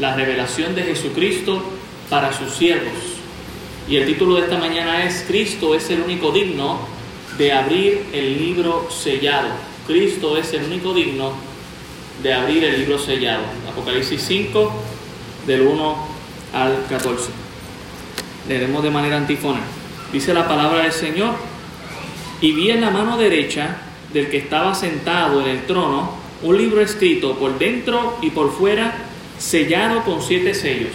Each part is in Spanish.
La revelación de Jesucristo para sus siervos. Y el título de esta mañana es Cristo es el único digno de abrir el libro sellado. Cristo es el único digno de abrir el libro sellado. Apocalipsis 5, del 1 al 14. Leeremos de manera antífona. Dice la palabra del Señor, y vi en la mano derecha del que estaba sentado en el trono un libro escrito por dentro y por fuera, sellado con siete sellos.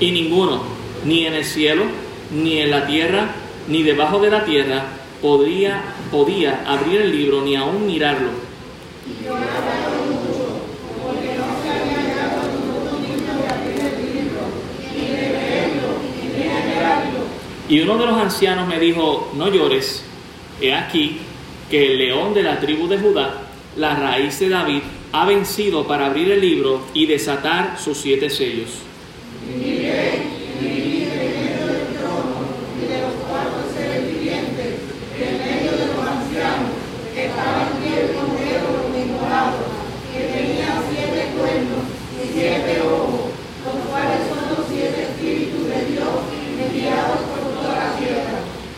Y ninguno, ni en el cielo, ni en la tierra, ni debajo de la tierra, podía, podía abrir el libro ni aún mirarlo. Y uno de los ancianos me dijo, no llores, he aquí que el león de la tribu de Judá, la raíz de David, ha vencido para abrir el libro y desatar sus siete sellos.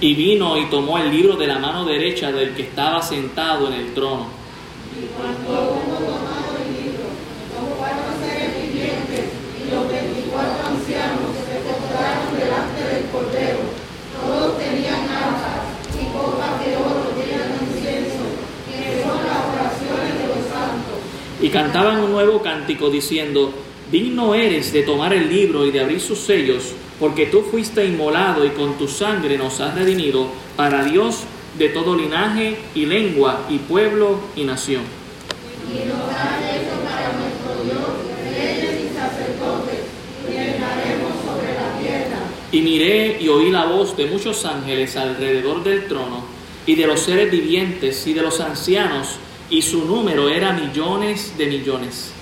Y vino y tomó el libro de la mano derecha del que estaba sentado en el trono. Y cuando hubo tomado el libro, los cuatro seres vivientes y los veinticuatro ancianos se postraron delante del Cordero. Todos tenían arpas y copas de oro llenas de incienso, que son las oraciones de los santos. Y cantaban un nuevo cántico diciendo, Digno eres de tomar el libro y de abrir sus sellos porque tú fuiste inmolado y con tu sangre nos has redimido para Dios de todo linaje y lengua y pueblo y nación. Y miré y oí la voz de muchos ángeles alrededor del trono, y de los seres vivientes y de los ancianos, y su número era millones de millones.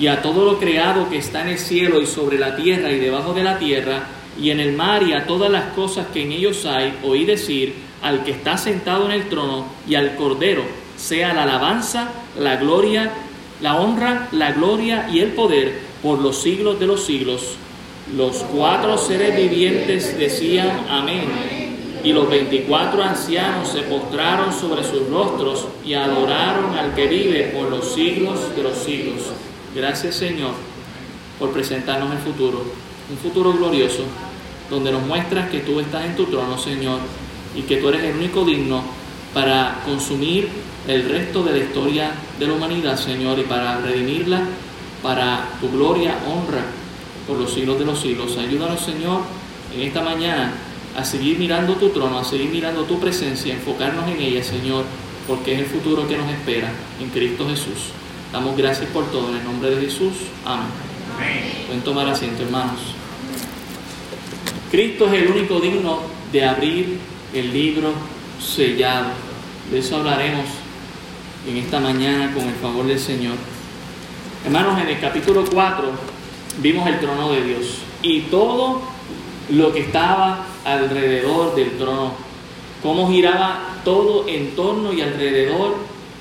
Y a todo lo creado que está en el cielo y sobre la tierra y debajo de la tierra, y en el mar y a todas las cosas que en ellos hay, oí decir al que está sentado en el trono y al Cordero, sea la alabanza, la gloria, la honra, la gloria y el poder por los siglos de los siglos. Los cuatro seres vivientes decían amén. Y los veinticuatro ancianos se postraron sobre sus rostros y adoraron al que vive por los siglos de los siglos. Gracias Señor por presentarnos el futuro, un futuro glorioso, donde nos muestras que tú estás en tu trono, Señor, y que tú eres el único digno para consumir el resto de la historia de la humanidad, Señor, y para redimirla para tu gloria, honra por los siglos de los siglos. Ayúdanos, Señor, en esta mañana a seguir mirando tu trono, a seguir mirando tu presencia, enfocarnos en ella, Señor, porque es el futuro que nos espera en Cristo Jesús. Damos gracias por todo en el nombre de Jesús. Amén. Pueden tomar asiento, hermanos. Cristo es el único digno de abrir el libro sellado. De eso hablaremos en esta mañana con el favor del Señor. Hermanos, en el capítulo 4 vimos el trono de Dios y todo lo que estaba alrededor del trono, cómo giraba todo en torno y alrededor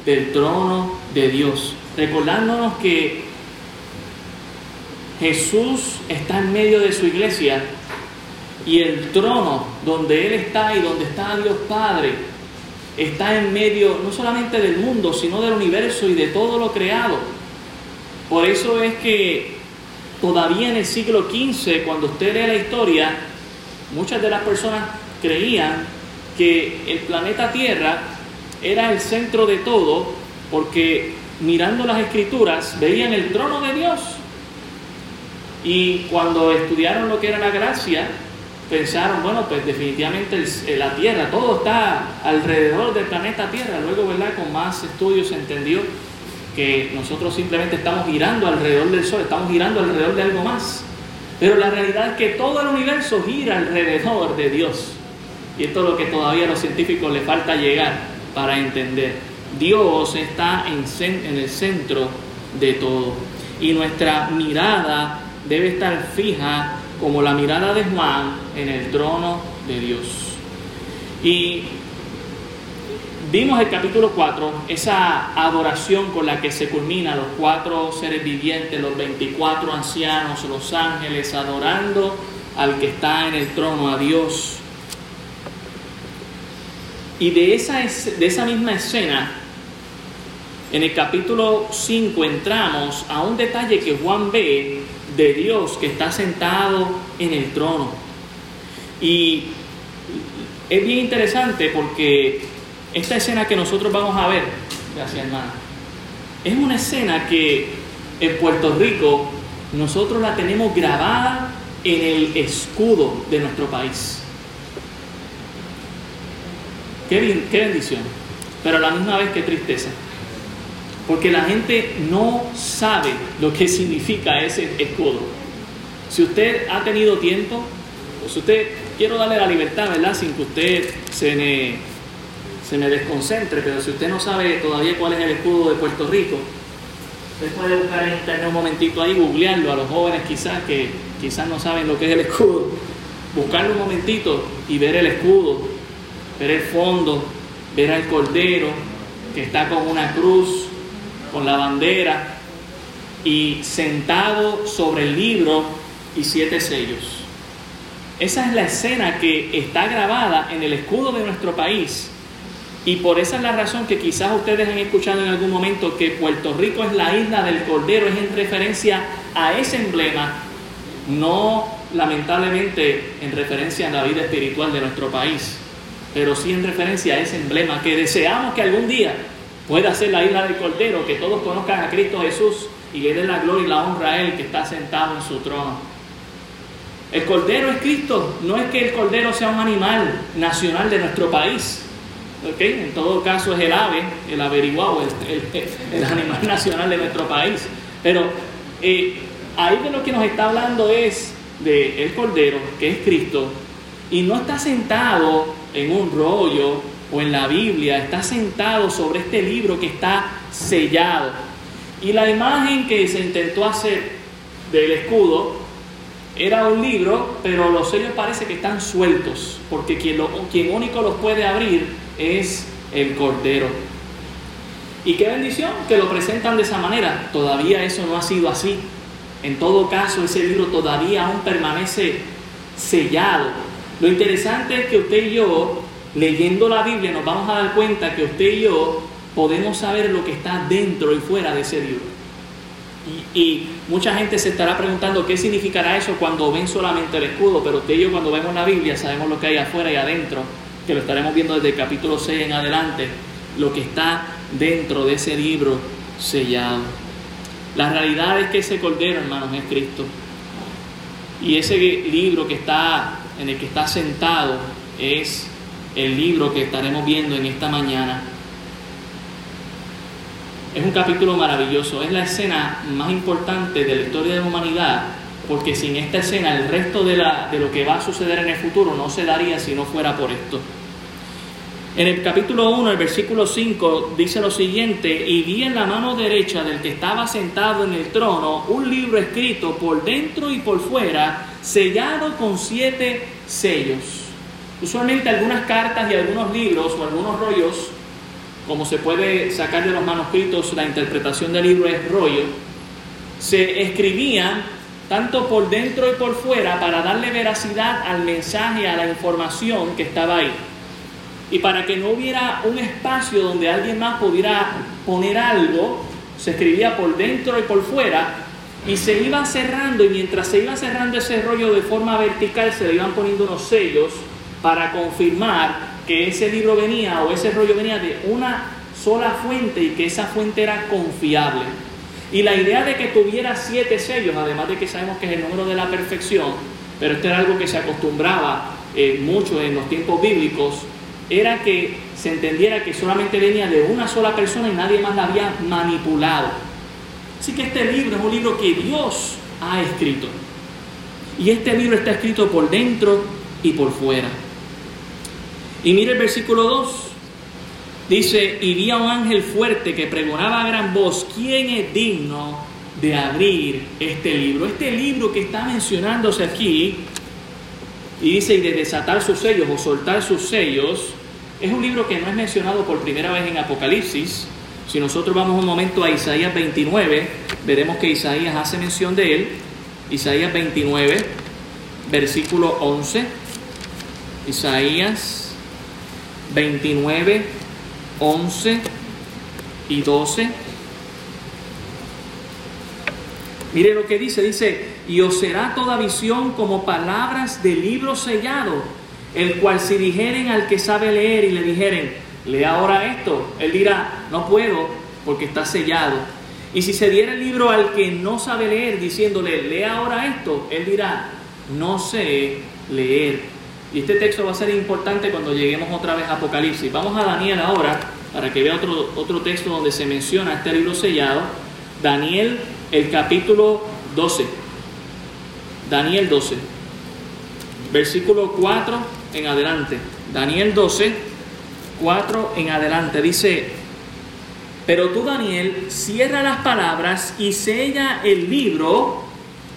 del trono de Dios recordándonos que Jesús está en medio de su iglesia y el trono donde Él está y donde está Dios Padre está en medio no solamente del mundo, sino del universo y de todo lo creado. Por eso es que todavía en el siglo XV, cuando usted lee la historia, muchas de las personas creían que el planeta Tierra era el centro de todo porque mirando las escrituras, veían el trono de Dios. Y cuando estudiaron lo que era la gracia, pensaron, bueno, pues definitivamente la Tierra, todo está alrededor del planeta Tierra. Luego, ¿verdad? Con más estudios se entendió que nosotros simplemente estamos girando alrededor del Sol, estamos girando alrededor de algo más. Pero la realidad es que todo el universo gira alrededor de Dios. y esto es lo que todavía a los científicos les falta llegar para entender. Dios está en, el centro de todo y nuestra mirada debe estar fija como la mirada de Juan en el trono de Dios. Y vimos el capítulo 4, esa adoración con la que se culmina los cuatro seres vivientes, los 24 ancianos, los ángeles, adorando al que está en el trono, a Dios. Y de esa, de esa misma escena, en el capítulo 5 entramos a un detalle que Juan ve de Dios que está sentado en el trono. Y es bien interesante porque esta escena que nosotros vamos a ver, gracias hermano, es una escena que en Puerto Rico nosotros la tenemos grabada en el escudo de nuestro país. Qué, bendición, pero a la misma vez qué tristeza. Porque la gente no sabe lo que significa ese escudo. Si usted ha tenido tiempo, si usted, quiero darle la libertad, ¿verdad? Sin que usted se me, se me desconcentre, pero si usted no sabe todavía cuál es el escudo de Puerto Rico, usted puede buscar en internet un momentito ahí, googlearlo a los jóvenes quizás que quizás no saben lo que es el escudo. Buscarlo un momentito y ver el escudo, ver el fondo, ver al cordero que está con una cruz con la bandera y sentado sobre el libro y siete sellos. Esa es la escena que está grabada en el escudo de nuestro país. Y por esa es la razón que quizás ustedes han escuchado en algún momento que Puerto Rico es la isla del Cordero, es en referencia a ese emblema, no lamentablemente en referencia a la vida espiritual de nuestro país, pero sí en referencia a ese emblema que deseamos que algún día pueda ser la isla del Cordero, que todos conozcan a Cristo Jesús y le den la gloria y la honra a Él que está sentado en su trono. El Cordero es Cristo, no es que el Cordero sea un animal nacional de nuestro país. En todo caso es el ave, el averiguado, el, animal nacional de nuestro país. Pero eh, ahí de lo que nos está hablando es de el Cordero, que es Cristo, y no está sentado en un rollo o en la Biblia, está sentado sobre este libro que está sellado. Y la imagen que se intentó hacer del escudo era un libro, pero los sellos parece que están sueltos, porque quien, único los puede abrir es el Cordero. Y qué bendición que lo presentan de esa manera. Todavía eso no ha sido así. En todo caso, ese libro todavía aún permanece sellado. Lo interesante es que usted y yo leyendo la Biblia nos vamos a dar cuenta que usted y yo podemos saber lo que está dentro y fuera de ese libro. Y, mucha gente se estará preguntando qué significará eso cuando ven solamente el escudo, pero usted y yo cuando vemos la Biblia sabemos lo que hay afuera y adentro, que lo estaremos viendo desde el capítulo 6 en adelante, lo que está dentro de ese libro sellado. La realidad es que ese cordero, hermanos, es Cristo. Y ese libro que está en el que está sentado es el libro que estaremos viendo en esta mañana. Es un capítulo maravilloso, es la escena más importante de la historia de la humanidad, porque sin esta escena el resto de, lo que va a suceder en el futuro no se daría si no fuera por esto. En el capítulo 1, el versículo 5, dice lo siguiente, y vi en la mano derecha del que estaba sentado en el trono un libro escrito por dentro y por fuera, sellado con siete sellos. Usualmente algunas cartas y algunos libros o algunos rollos, como se puede sacar de los manuscritos, la interpretación del libro es rollo, se escribían tanto por dentro y por fuera para darle veracidad al mensaje, a la información que estaba ahí. Y para que no hubiera un espacio donde alguien más pudiera poner algo, se escribía por dentro y por fuera y se iba cerrando y mientras se iba cerrando ese rollo de forma vertical se le iban poniendo unos sellos para confirmar que ese libro venía o ese rollo venía de una sola fuente y que esa fuente era confiable. Y la idea de que tuviera siete sellos, además de que sabemos que es el número de la perfección, pero esto era algo que se acostumbraba eh, mucho en los tiempos bíblicos, era que se entendiera que solamente venía de una sola persona y nadie más la había manipulado. Así que este libro es un libro que Dios ha escrito. Y este libro está escrito por dentro y por fuera. Y mire el versículo 2. Dice, y vi a un ángel fuerte que pregonaba a gran voz, ¿quién es digno de abrir este libro? Este libro que está mencionándose aquí, y dice, y de desatar sus sellos o soltar sus sellos, es un libro que no es mencionado por primera vez en Apocalipsis. Si nosotros vamos un momento a Isaías 29, veremos que Isaías hace mención de él. Isaías 29, versículo 11. Isaías 29, 11 y 12. Mire lo que dice, dice, y os será toda visión como palabras de libro sellado, el cual si dijeren al que sabe leer y le dijeren, lea ahora esto, él dirá, no puedo porque está sellado. Y si se diera el libro al que no sabe leer, diciéndole, lea ahora esto, él dirá, no sé leer. Y este texto va a ser importante cuando lleguemos otra vez a Apocalipsis. Vamos a Daniel ahora, para que vea otro, otro texto donde se menciona este libro sellado. Daniel, el capítulo 12. Daniel 12. Versículo 4 en adelante. Daniel 12, 4 en adelante. Dice, pero tú, Daniel, cierra las palabras y sella el libro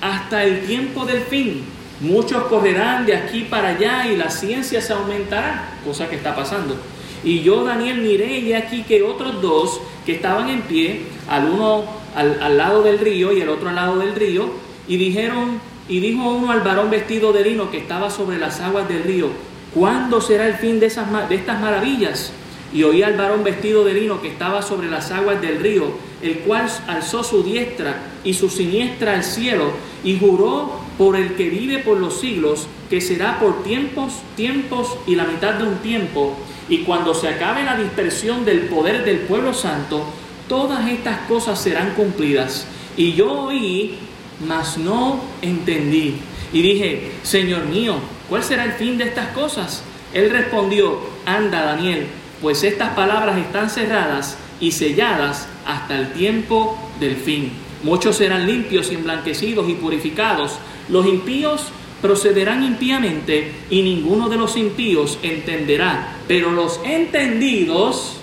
hasta el tiempo del fin. Muchos correrán de aquí para allá y la ciencia se aumentará, cosa que está pasando. Y yo, Daniel, miré y aquí que otros dos que estaban en pie, al uno al, al lado del río y el otro al lado del río, y dijeron, y dijo uno al varón vestido de lino que estaba sobre las aguas del río, ¿cuándo será el fin de, esas, de estas maravillas? Y oí al varón vestido de lino que estaba sobre las aguas del río, el cual alzó su diestra y su siniestra al cielo y juró por el que vive por los siglos, que será por tiempos, tiempos y la mitad de un tiempo. Y cuando se acabe la dispersión del poder del pueblo santo, todas estas cosas serán cumplidas. Y yo oí, mas no entendí. Y dije, Señor mío, ¿cuál será el fin de estas cosas? Él respondió, anda Daniel, pues estas palabras están cerradas y selladas hasta el tiempo del fin. Muchos serán limpios, emblanquecidos y purificados. Los impíos procederán impíamente y ninguno de los impíos entenderá, pero los entendidos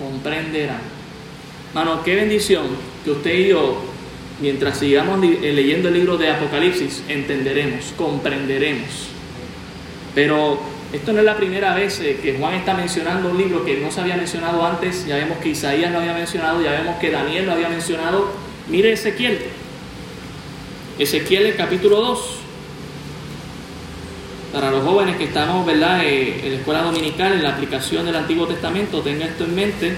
comprenderán. Mano, qué bendición que usted y yo, mientras sigamos leyendo el libro de Apocalipsis, entenderemos, comprenderemos. Pero esto no es la primera vez eh, que Juan está mencionando un libro que no se había mencionado antes. Ya vemos que Isaías lo había mencionado, ya vemos que Daniel lo había mencionado. Mire Ezequiel. Ezequiel el capítulo 2. Para los jóvenes que estamos ¿verdad? Eh, en la escuela dominical, en la aplicación del Antiguo Testamento, tenga esto en mente.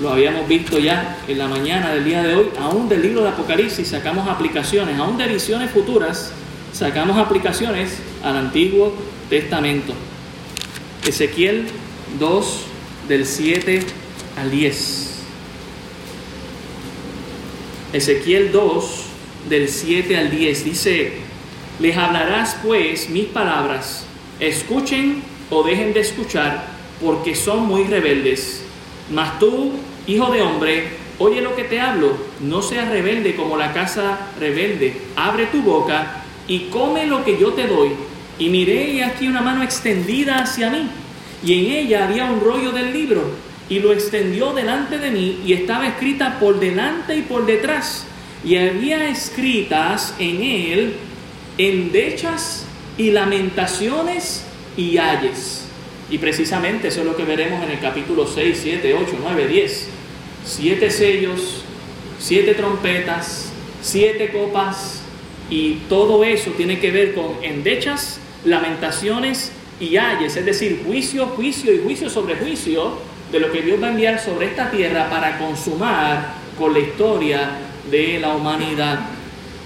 Lo habíamos visto ya en la mañana del día de hoy. Aún del libro de Apocalipsis sacamos aplicaciones, aún de visiones futuras sacamos aplicaciones al Antiguo Testamento. Ezequiel 2 del 7 al 10. Ezequiel 2 del 7 al 10 dice, les hablarás pues mis palabras, escuchen o dejen de escuchar, porque son muy rebeldes. Mas tú, hijo de hombre, oye lo que te hablo, no seas rebelde como la casa rebelde, abre tu boca y come lo que yo te doy y miré y aquí una mano extendida hacia mí, y en ella había un rollo del libro, y lo extendió delante de mí, y estaba escrita por delante y por detrás, y había escritas en él endechas y lamentaciones y ayes. Y precisamente eso es lo que veremos en el capítulo 6, 7, 8, 9, 10. Siete sellos, siete trompetas, siete copas, y todo eso tiene que ver con endechas lamentaciones y ayes, es decir, juicio, juicio y juicio sobre juicio de lo que Dios va a enviar sobre esta tierra para consumar con la historia de la humanidad.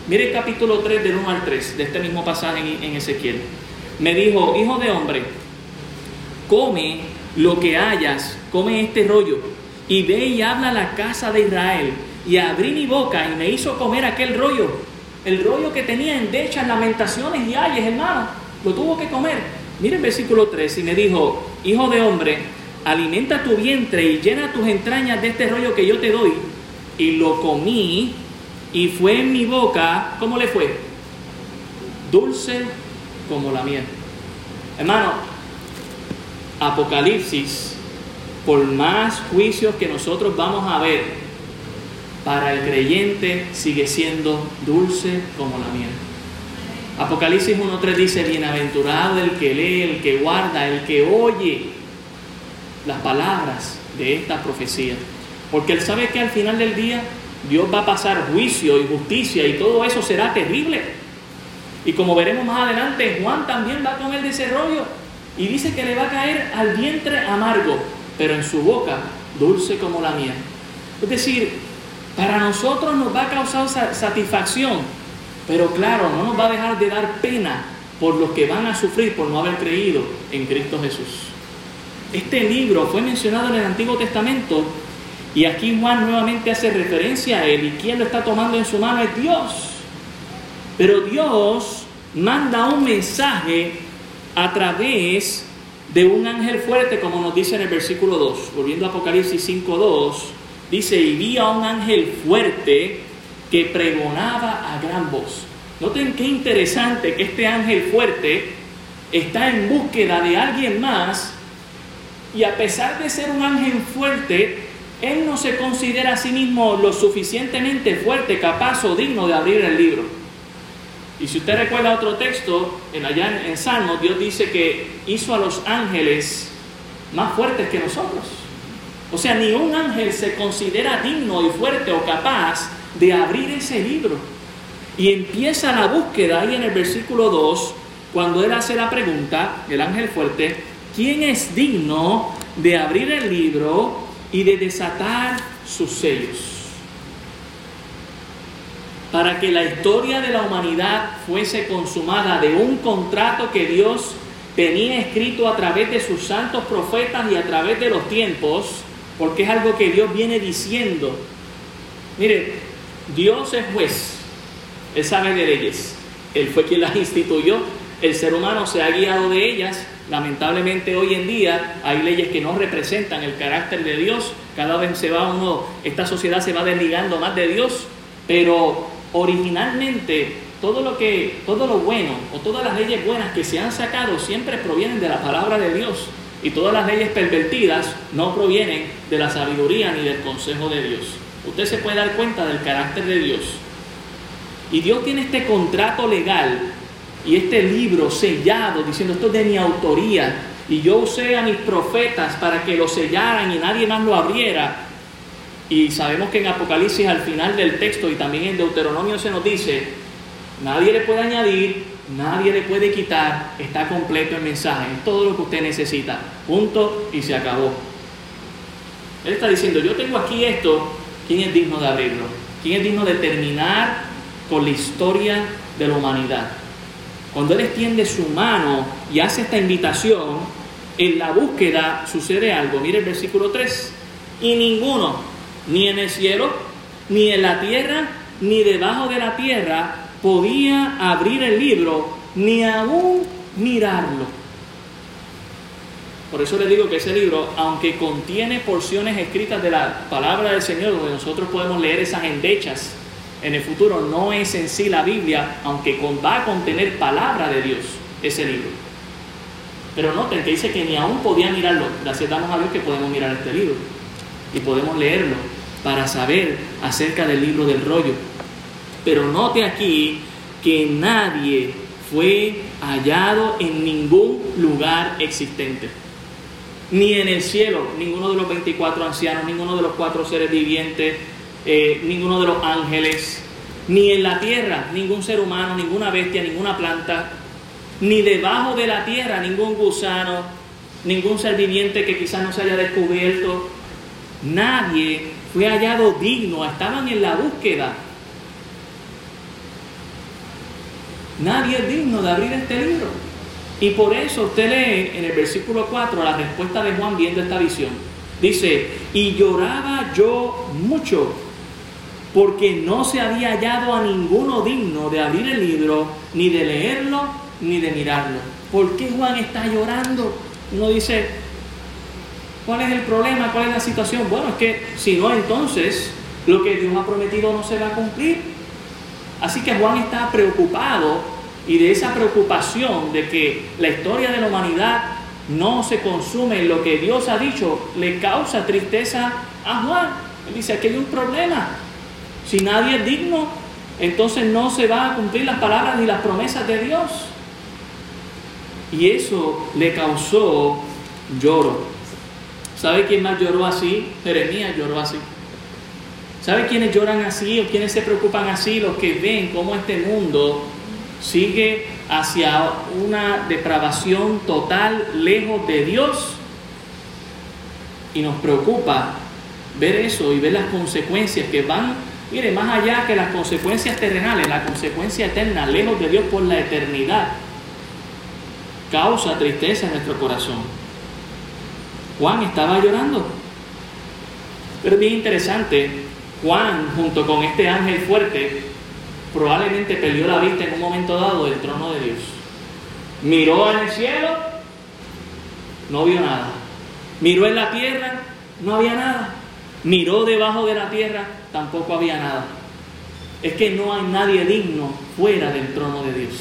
Mire el capítulo 3 del 1 al 3 de este mismo pasaje en Ezequiel. Me dijo, hijo de hombre, come lo que hayas, come este rollo, y ve y habla a la casa de Israel. Y abrí mi boca y me hizo comer aquel rollo, el rollo que tenía en dechas, lamentaciones y ayes, hermano lo tuvo que comer. Mire el versículo 3 y me dijo, hijo de hombre, alimenta tu vientre y llena tus entrañas de este rollo que yo te doy. Y lo comí y fue en mi boca, ¿cómo le fue? Dulce como la miel. Hermano, Apocalipsis, por más juicios que nosotros vamos a ver, para el creyente sigue siendo dulce como la miel. Apocalipsis 1.3 dice, bienaventurado el que lee, el que guarda, el que oye las palabras de esta profecía. Porque él sabe que al final del día Dios va a pasar juicio y justicia y todo eso será terrible. Y como veremos más adelante, Juan también va con el desarrollo y dice que le va a caer al vientre amargo, pero en su boca dulce como la miel. Es decir, para nosotros nos va a causar satisfacción, pero claro, no nos va a dejar de dar pena por los que van a sufrir por no haber creído en Cristo Jesús. Este libro fue mencionado en el Antiguo Testamento y aquí Juan nuevamente hace referencia a él y quien lo está tomando en su mano es Dios. Pero Dios manda un mensaje a través de un ángel fuerte, como nos dice en el versículo 2, volviendo a Apocalipsis 5.2, dice, y vi a un ángel fuerte que pregonaba a gran voz. Noten qué interesante que este ángel fuerte está en búsqueda de alguien más y a pesar de ser un ángel fuerte, él no se considera a sí mismo lo suficientemente fuerte, capaz o digno de abrir el libro. Y si usted recuerda otro texto, en allá en, Salmos, Dios dice que hizo a los ángeles más fuertes que nosotros. O sea, ni un ángel se considera digno y fuerte o capaz de abrir ese libro. Y empieza la búsqueda ahí en el versículo 2, cuando él hace la pregunta, el ángel fuerte, ¿quién es digno de abrir el libro y de desatar sus sellos? Para que la historia de la humanidad fuese consumada de un contrato que Dios tenía escrito a través de sus santos profetas y a través de los tiempos, porque es algo que Dios viene diciendo. Mire, Dios es juez, Él sabe de leyes, Él fue quien las instituyó, el ser humano se ha guiado de ellas Lamentablemente hoy en día hay leyes que no representan el carácter de Dios. Cada vez se va uno, esta sociedad se va desligando más de Dios, pero originalmente todo lo que, todo lo bueno o todas las leyes buenas que se han sacado siempre provienen de la palabra de Dios. Y todas las leyes pervertidas no provienen de la sabiduría ni del consejo de Dios. Usted se puede dar cuenta del carácter de Dios. Y Dios tiene este contrato legal y este libro sellado, diciendo esto es de mi autoría, y yo usé a mis profetas para que lo sellaran y nadie más lo abriera. Y sabemos que en Apocalipsis al final del texto y también en Deuteronomio se nos dice, nadie le puede añadir, nadie le puede quitar, está completo el mensaje, es todo lo que usted necesita, punto y se acabó. Él está diciendo, yo tengo aquí esto, ¿quién es digno de abrirlo? ¿Quién es digno de terminar con la historia de la humanidad? Cuando Él extiende su mano y hace esta invitación, en la búsqueda sucede algo. Mire el versículo 3. Y ninguno, ni en el cielo, ni en la tierra, ni debajo de la tierra, podía abrir el libro, ni aún mirarlo. Por eso le digo que ese libro, aunque contiene porciones escritas de la palabra del Señor, donde nosotros podemos leer esas endechas en el futuro no es en sí la Biblia, aunque va a contener palabra de Dios ese libro. Pero noten que dice que ni aún podía mirarlo. Gracias damos a Dios que podemos mirar este libro y podemos leerlo para saber acerca del libro del rollo. Pero note aquí que nadie fue hallado en ningún lugar existente. Ni en el cielo, ninguno de los 24 ancianos, ninguno de los cuatro seres vivientes, eh, ninguno de los ángeles, ni en la tierra ningún ser humano, ninguna bestia, ninguna planta, ni debajo de la tierra ningún gusano, ningún ser viviente que quizás no se haya descubierto. Nadie fue hallado digno, estaban en la búsqueda. Nadie es digno de abrir este libro. Y por eso usted lee en el versículo 4 la respuesta de Juan viendo esta visión. Dice, y lloraba yo mucho porque no se había hallado a ninguno digno de abrir el libro, ni de leerlo, ni de mirarlo. ¿Por qué Juan está llorando? Uno dice, ¿cuál es el problema? ¿Cuál es la situación? Bueno, es que si no, entonces lo que Dios ha prometido no se va a cumplir. Así que Juan está preocupado y de esa preocupación de que la historia de la humanidad no se consume lo que Dios ha dicho, le causa tristeza a Juan. Él dice, aquí hay un problema. Si nadie es digno, entonces no se va a cumplir las palabras ni las promesas de Dios. Y eso le causó lloro. ¿Sabe quién más lloró así? Jeremías lloró así. ¿Sabe quiénes lloran así o quiénes se preocupan así? Los que ven cómo este mundo sigue hacia una depravación total, lejos de Dios. Y nos preocupa ver eso y ver las consecuencias que van, mire, más allá que las consecuencias terrenales, la consecuencia eterna, lejos de Dios por la eternidad, causa tristeza en nuestro corazón. Juan estaba llorando. Pero es bien interesante, Juan junto con este ángel fuerte probablemente perdió la vista en un momento dado del trono de Dios. Miró en el cielo, no vio nada. Miró en la tierra, no había nada. Miró debajo de la tierra, tampoco había nada. Es que no hay nadie digno fuera del trono de Dios.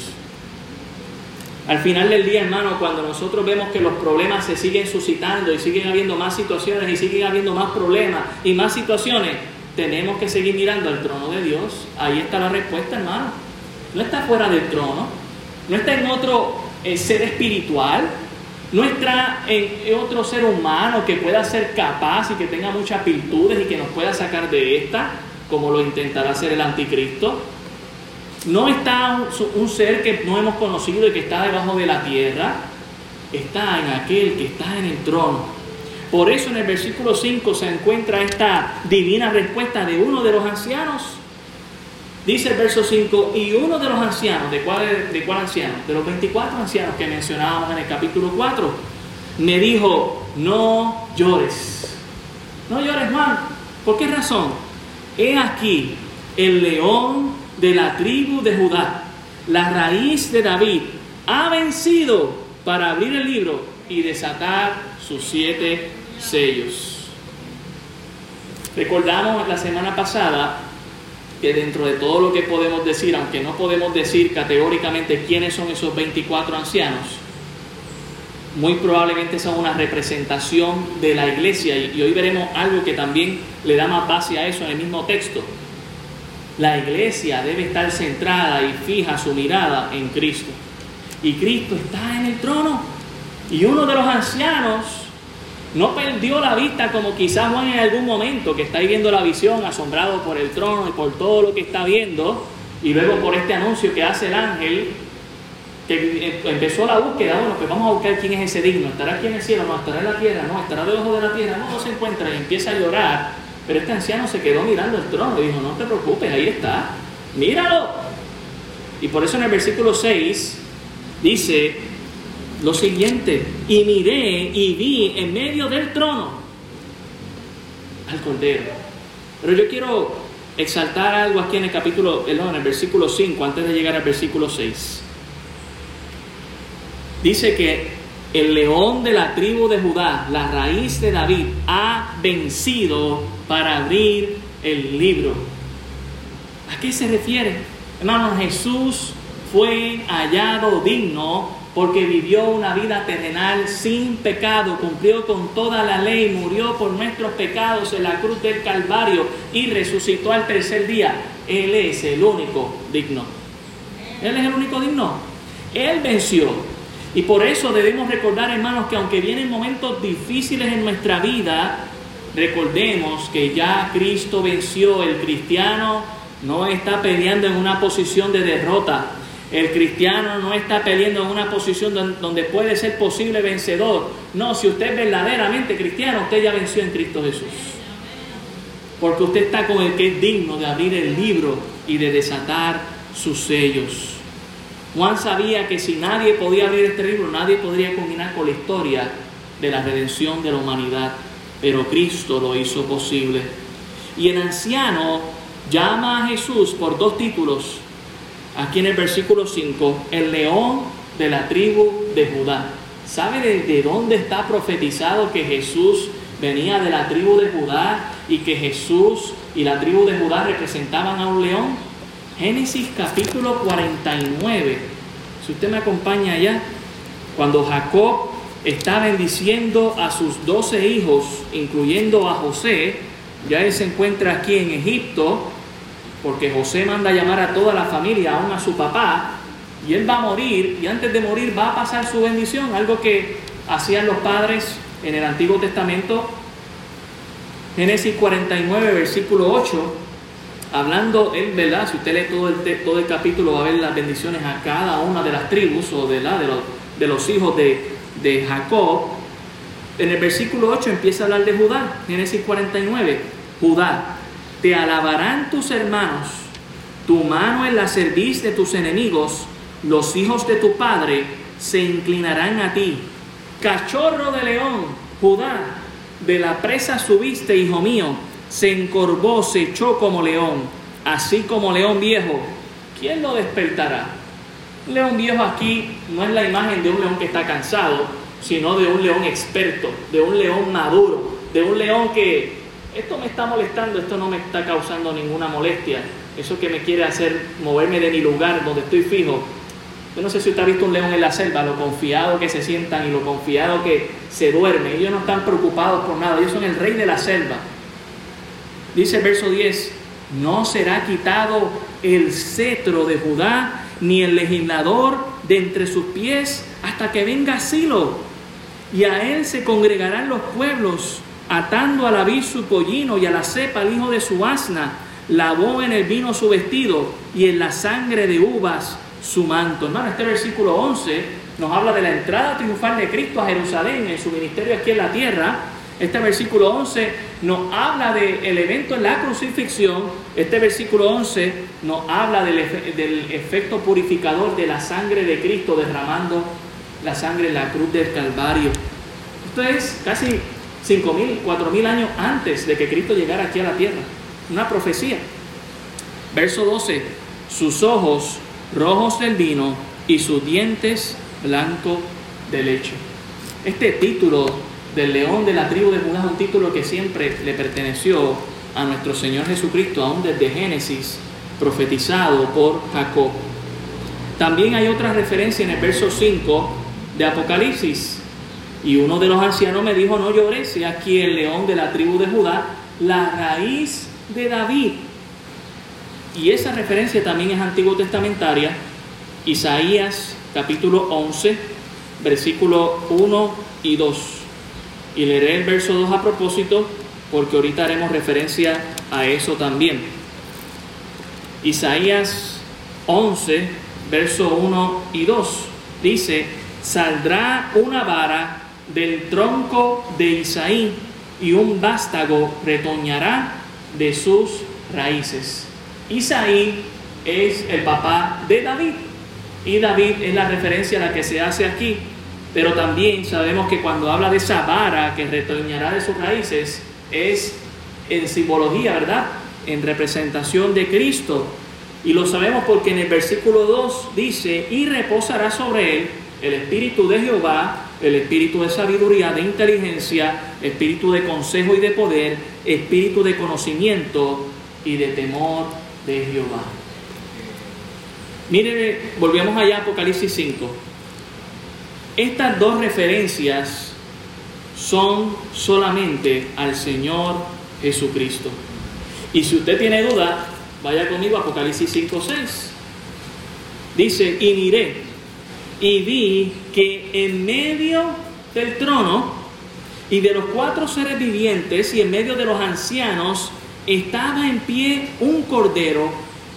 Al final del día, hermano, cuando nosotros vemos que los problemas se siguen suscitando y siguen habiendo más situaciones y siguen habiendo más problemas y más situaciones, tenemos que seguir mirando al trono de Dios. Ahí está la respuesta, hermano. No está fuera del trono, no está en otro eh, ser espiritual, no está en otro ser humano que pueda ser capaz y que tenga muchas virtudes y que nos pueda sacar de esta, como lo intentará hacer el anticristo. No está un ser que no hemos conocido y que está debajo de la tierra, está en aquel que está en el trono por eso en el versículo 5 se encuentra esta divina respuesta de uno de los ancianos. Dice el verso 5, y uno de los ancianos, ¿de cuál, ¿de cuál anciano? De los 24 ancianos que mencionábamos en el capítulo 4, me dijo, no llores. No llores, Juan. ¿Por qué razón? He aquí el león de la tribu de Judá, la raíz de David, ha vencido para abrir el libro y desatar sus siete Recordamos la semana pasada que dentro de todo lo que podemos decir, aunque no podemos decir categóricamente quiénes son esos 24 ancianos, muy probablemente son una representación de la iglesia y, hoy veremos algo que también le da más base a eso en el mismo texto. La iglesia debe estar centrada y fija su mirada en Cristo. Y Cristo está en el trono. Y uno de los ancianos no perdió la vista como quizás Juan en algún momento, que está viendo la visión, asombrado por el trono y por todo lo que está viendo, y luego por este anuncio que hace el ángel, que empezó la búsqueda, bueno, pues vamos a buscar quién es ese digno, estará aquí en el cielo, no, estará en la tierra, no, estará debajo de la tierra, no, no se encuentra, y empieza a llorar, pero este anciano se quedó mirando el trono y dijo, no te preocupes, ahí está, míralo. Y por eso en el versículo 6 dice, lo siguiente, y miré y vi en medio del trono al Cordero. Pero yo quiero exaltar algo aquí en el capítulo, perdón, en el versículo 5, antes de llegar al versículo 6. Dice que el león de la tribu de Judá, la raíz de David, ha vencido para abrir el libro. ¿A qué se refiere? Hermano, Jesús fue hallado digno porque vivió una vida terrenal sin pecado, cumplió con toda la ley, murió por nuestros pecados en la cruz del Calvario y resucitó al tercer día. Él es el único digno. Él es el único digno. Él venció. Y por eso debemos recordar, hermanos, que aunque vienen momentos difíciles en nuestra vida, recordemos que ya Cristo venció. El cristiano no está peleando en una posición de derrota. El cristiano no está peleando en una posición donde puede ser posible vencedor. No, si usted es verdaderamente cristiano, usted ya venció en Cristo Jesús. Porque usted está con el que es digno de abrir el libro y de desatar sus sellos. Juan sabía que si nadie podía abrir este libro, nadie podría culminar con la historia de la redención de la humanidad. Pero Cristo lo hizo posible. Y el anciano llama a Jesús por dos títulos aquí en el versículo 5, el león de la tribu de Judá. ¿Sabe de, dónde está profetizado que Jesús venía de la tribu de Judá y que Jesús y la tribu de Judá representaban a un león? Génesis capítulo 49. Si usted me acompaña allá, cuando Jacob está bendiciendo a sus doce hijos, incluyendo a José. Ya él se encuentra aquí en Egipto, porque José manda a llamar a toda la familia, aún a su papá, y él va a morir, y antes de morir va a pasar su bendición, algo que hacían los padres en el Antiguo Testamento. Génesis 49, versículo 8, hablando, él, ¿verdad? Si usted lee todo el, todo el capítulo, va a ver las bendiciones a cada una de las tribus o de, la, los, de los hijos de, de Jacob. En el versículo 8 empieza a hablar de Judá, Génesis 49. Judá, te alabarán tus hermanos, tu mano en la cerviz de tus enemigos, los hijos de tu padre se inclinarán a ti. Cachorro de león, Judá, de la presa subiste, hijo mío, se encorvó, se echó como león, así como león viejo. ¿Quién lo despertará? León viejo aquí no es la imagen de un león que está cansado, sino de un león experto, de un león maduro, de un león que esto me está molestando, esto no me está causando ninguna molestia, eso que me quiere hacer moverme de mi lugar donde estoy fijo. Yo no sé si usted ha visto un león en la selva, lo confiado que se sientan y lo confiado que se duerme. Ellos no están preocupados por nada, ellos son el rey de la selva. Dice el verso 10, no será quitado el cetro de Judá, ni el legislador de entre sus pies, hasta que venga Silo. Y a él se congregarán los pueblos atando a la vid su pollino y a la cepa el hijo de su asna, lavó en el vino su vestido y en la sangre de uvas su manto. Hermano, este versículo 11 nos habla de la entrada triunfal de Cristo a Jerusalén en su ministerio aquí en la tierra. Este versículo 11 nos habla del evento en la crucifixión. Este versículo 11 nos habla del, del efecto purificador de la sangre de Cristo derramando la sangre en la cruz del Calvario. Esto es casi 5.000, 4.000 años antes de que Cristo llegara aquí a la tierra. Una profecía. Verso 12. Sus ojos rojos del vino y sus dientes blancos de leche. Este título del león de la tribu de Judá es un título que siempre le perteneció a nuestro Señor Jesucristo, aún desde Génesis, profetizado por Jacob. También hay otra referencia en el verso 5 de Apocalipsis, y uno de los ancianos me dijo, no llores, y aquí el león de la tribu de Judá, la raíz de David. Y esa referencia también es antiguo testamentaria, Isaías capítulo 11, versículo 1 y 2. Y leeré el verso 2 a propósito, porque ahorita haremos referencia a eso también. Isaías 11, verso 1 y 2, dice, saldrá una vara del tronco de Isaí y un vástago retoñará de sus raíces. Isaí es el papá de David y David es la referencia a la que se hace aquí. Pero también sabemos que cuando habla de esa vara que retoñará de sus raíces es en simbología, ¿verdad? En representación de Cristo. Y lo sabemos porque en el versículo 2 dice, y reposará sobre él el espíritu de Jehová el espíritu de sabiduría, de inteligencia, espíritu de consejo y de poder, espíritu de conocimiento y de temor de Jehová. Miren, volvemos allá a Apocalipsis 5. Estas dos referencias son solamente al Señor Jesucristo. Y si usted tiene duda, vaya conmigo a Apocalipsis 5, 6. Dice, y miré y vi que en medio del trono y de los cuatro seres vivientes y en medio de los ancianos estaba en pie un cordero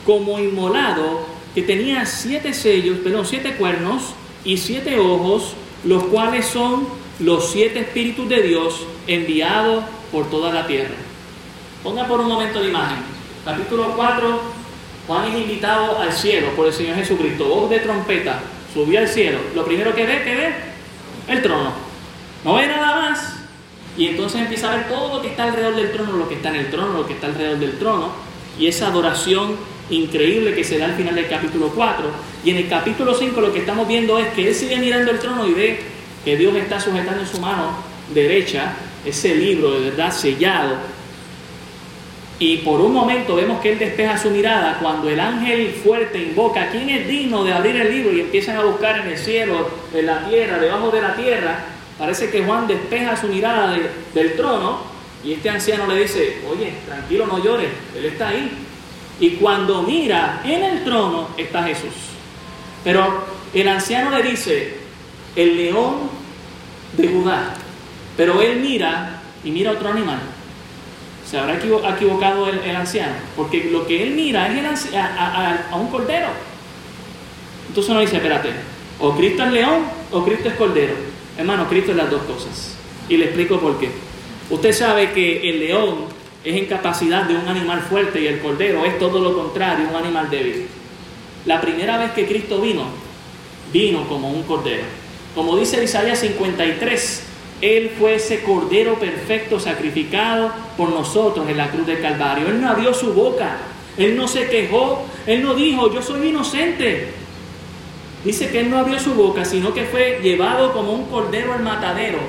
como inmolado que tenía siete sellos, perdón, siete cuernos y siete ojos, los cuales son los siete espíritus de Dios enviados por toda la tierra. Ponga por un momento la imagen. Capítulo 4, Juan es invitado al cielo por el Señor Jesucristo, voz de trompeta subió al cielo, lo primero que ve, ¿qué ve? El trono. No ve nada más. Y entonces empieza a ver todo lo que está alrededor del trono, lo que está en el trono, lo que está alrededor del trono, y esa adoración increíble que se da al final del capítulo 4. Y en el capítulo 5 lo que estamos viendo es que él sigue mirando el trono y ve que Dios está sujetando en su mano derecha ese libro de verdad sellado y por un momento vemos que él despeja su mirada cuando el ángel fuerte invoca, ¿quién es digno de abrir el libro? Y empiezan a buscar en el cielo, en la tierra, debajo de la tierra, Parece que Juan despeja su mirada del trono y este anciano le dice, oye, tranquilo, no llores, Él está ahí. Y cuando mira en el trono está Jesús. Pero el anciano le dice, el león de Judá. Pero él mira y mira otro animal. ¿Se habrá equivocado el, anciano? Porque lo que él mira es a, a, un cordero. Entonces uno dice, espérate, o Cristo es león o Cristo es cordero. Hermano, Cristo es las dos cosas. Y le explico por qué. Usted sabe que el león es en capacidad de un animal fuerte y el cordero es todo lo contrario, un animal débil. La primera vez que Cristo vino, vino como un cordero. Como dice Isaías 53, Él fue ese cordero perfecto sacrificado por nosotros en la cruz del Calvario. Él no abrió su boca, Él no se quejó, Él no dijo, yo soy inocente. Dice que Él no abrió su boca, sino que fue llevado como un cordero al matadero,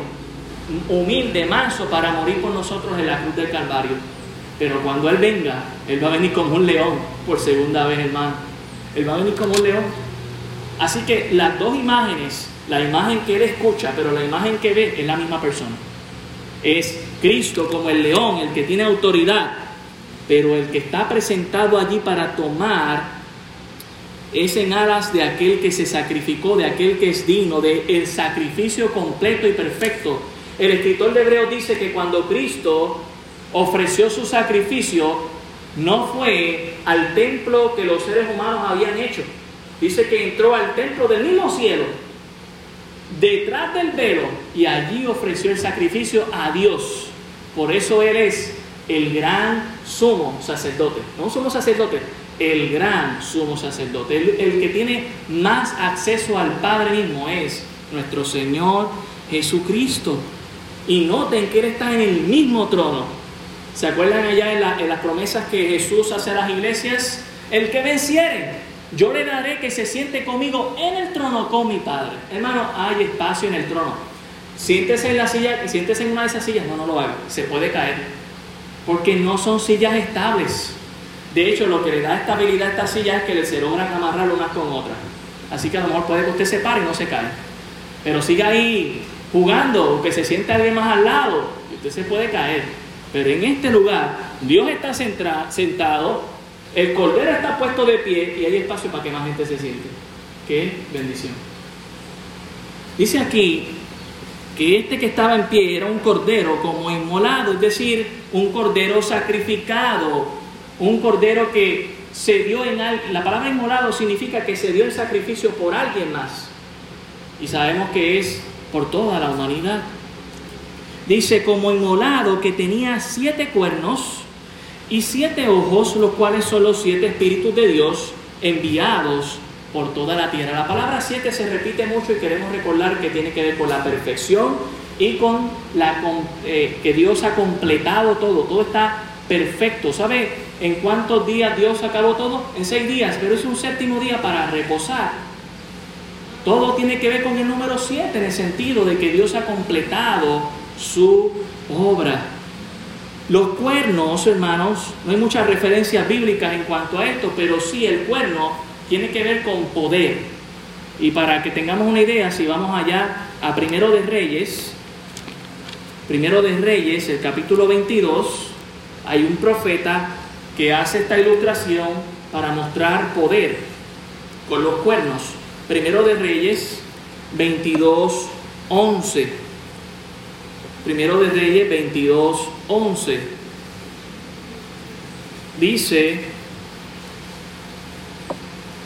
humilde, manso, para morir por nosotros en la cruz del Calvario. Pero cuando Él venga, Él va a venir como un león, por segunda vez, hermano. Él va a venir como un león. Así que las dos imágenes, la imagen que Él escucha, pero la imagen que ve, es la misma persona. Es Cristo como el león, el que tiene autoridad, pero el que está presentado allí para tomar es en alas de aquel que se sacrificó, de aquel que es digno, de el sacrificio completo y perfecto. El escritor de Hebreos dice que cuando Cristo ofreció su sacrificio, no fue al templo que los seres humanos habían hecho. Dice que entró al templo del mismo cielo, detrás del velo, y allí ofreció el sacrificio a Dios. Por eso Él es el gran sumo sacerdote. No sumo sacerdote, el gran sumo sacerdote. El, que tiene más acceso al Padre mismo es nuestro Señor Jesucristo. Y noten que Él está en el mismo trono. ¿Se acuerdan allá en, en las promesas que Jesús hace a las iglesias? El que venciere, yo le daré que se siente conmigo en el trono con mi Padre. Hermano, hay espacio en el trono. Siéntese en la silla, siéntese en una de esas sillas, no, no lo haga, se puede caer. Porque no son sillas estables. De hecho, lo que le da estabilidad a esta silla es que se logran amarrar unas con otras. Así que a lo mejor puede que usted se pare y no se cae. Pero siga ahí jugando o que se sienta alguien más al lado y usted se puede caer. Pero en este lugar, Dios está sentado, el cordero está puesto de pie y hay espacio para que más gente se siente. Qué bendición. Dice aquí que este que estaba en pie era un cordero como inmolado, es decir, un cordero sacrificado un cordero que se dio en la palabra inmolado significa que se dio en sacrificio por alguien más. Y sabemos que es por toda la humanidad. Dice como inmolado que tenía siete cuernos y siete ojos, los cuales son los siete espíritus de Dios enviados por toda la tierra. La palabra siete se repite mucho y queremos recordar que tiene que ver con la perfección y con la eh, que Dios ha completado todo. Todo está perfecto. ¿Sabe en cuántos días Dios acabó todo? En seis días, pero es un séptimo día para reposar. Todo tiene que ver con el número siete en el sentido de que Dios ha completado su obra. Los cuernos, hermanos, no hay muchas referencias bíblicas en cuanto a esto, pero sí el cuerno tiene que ver con poder. Y para que tengamos una idea, si vamos allá a Primero de Reyes, Primero de Reyes, el capítulo 22, hay un profeta que hace esta ilustración para mostrar poder con los cuernos. Primero de Reyes 22, 11. Primero de Reyes 22, 11. Dice,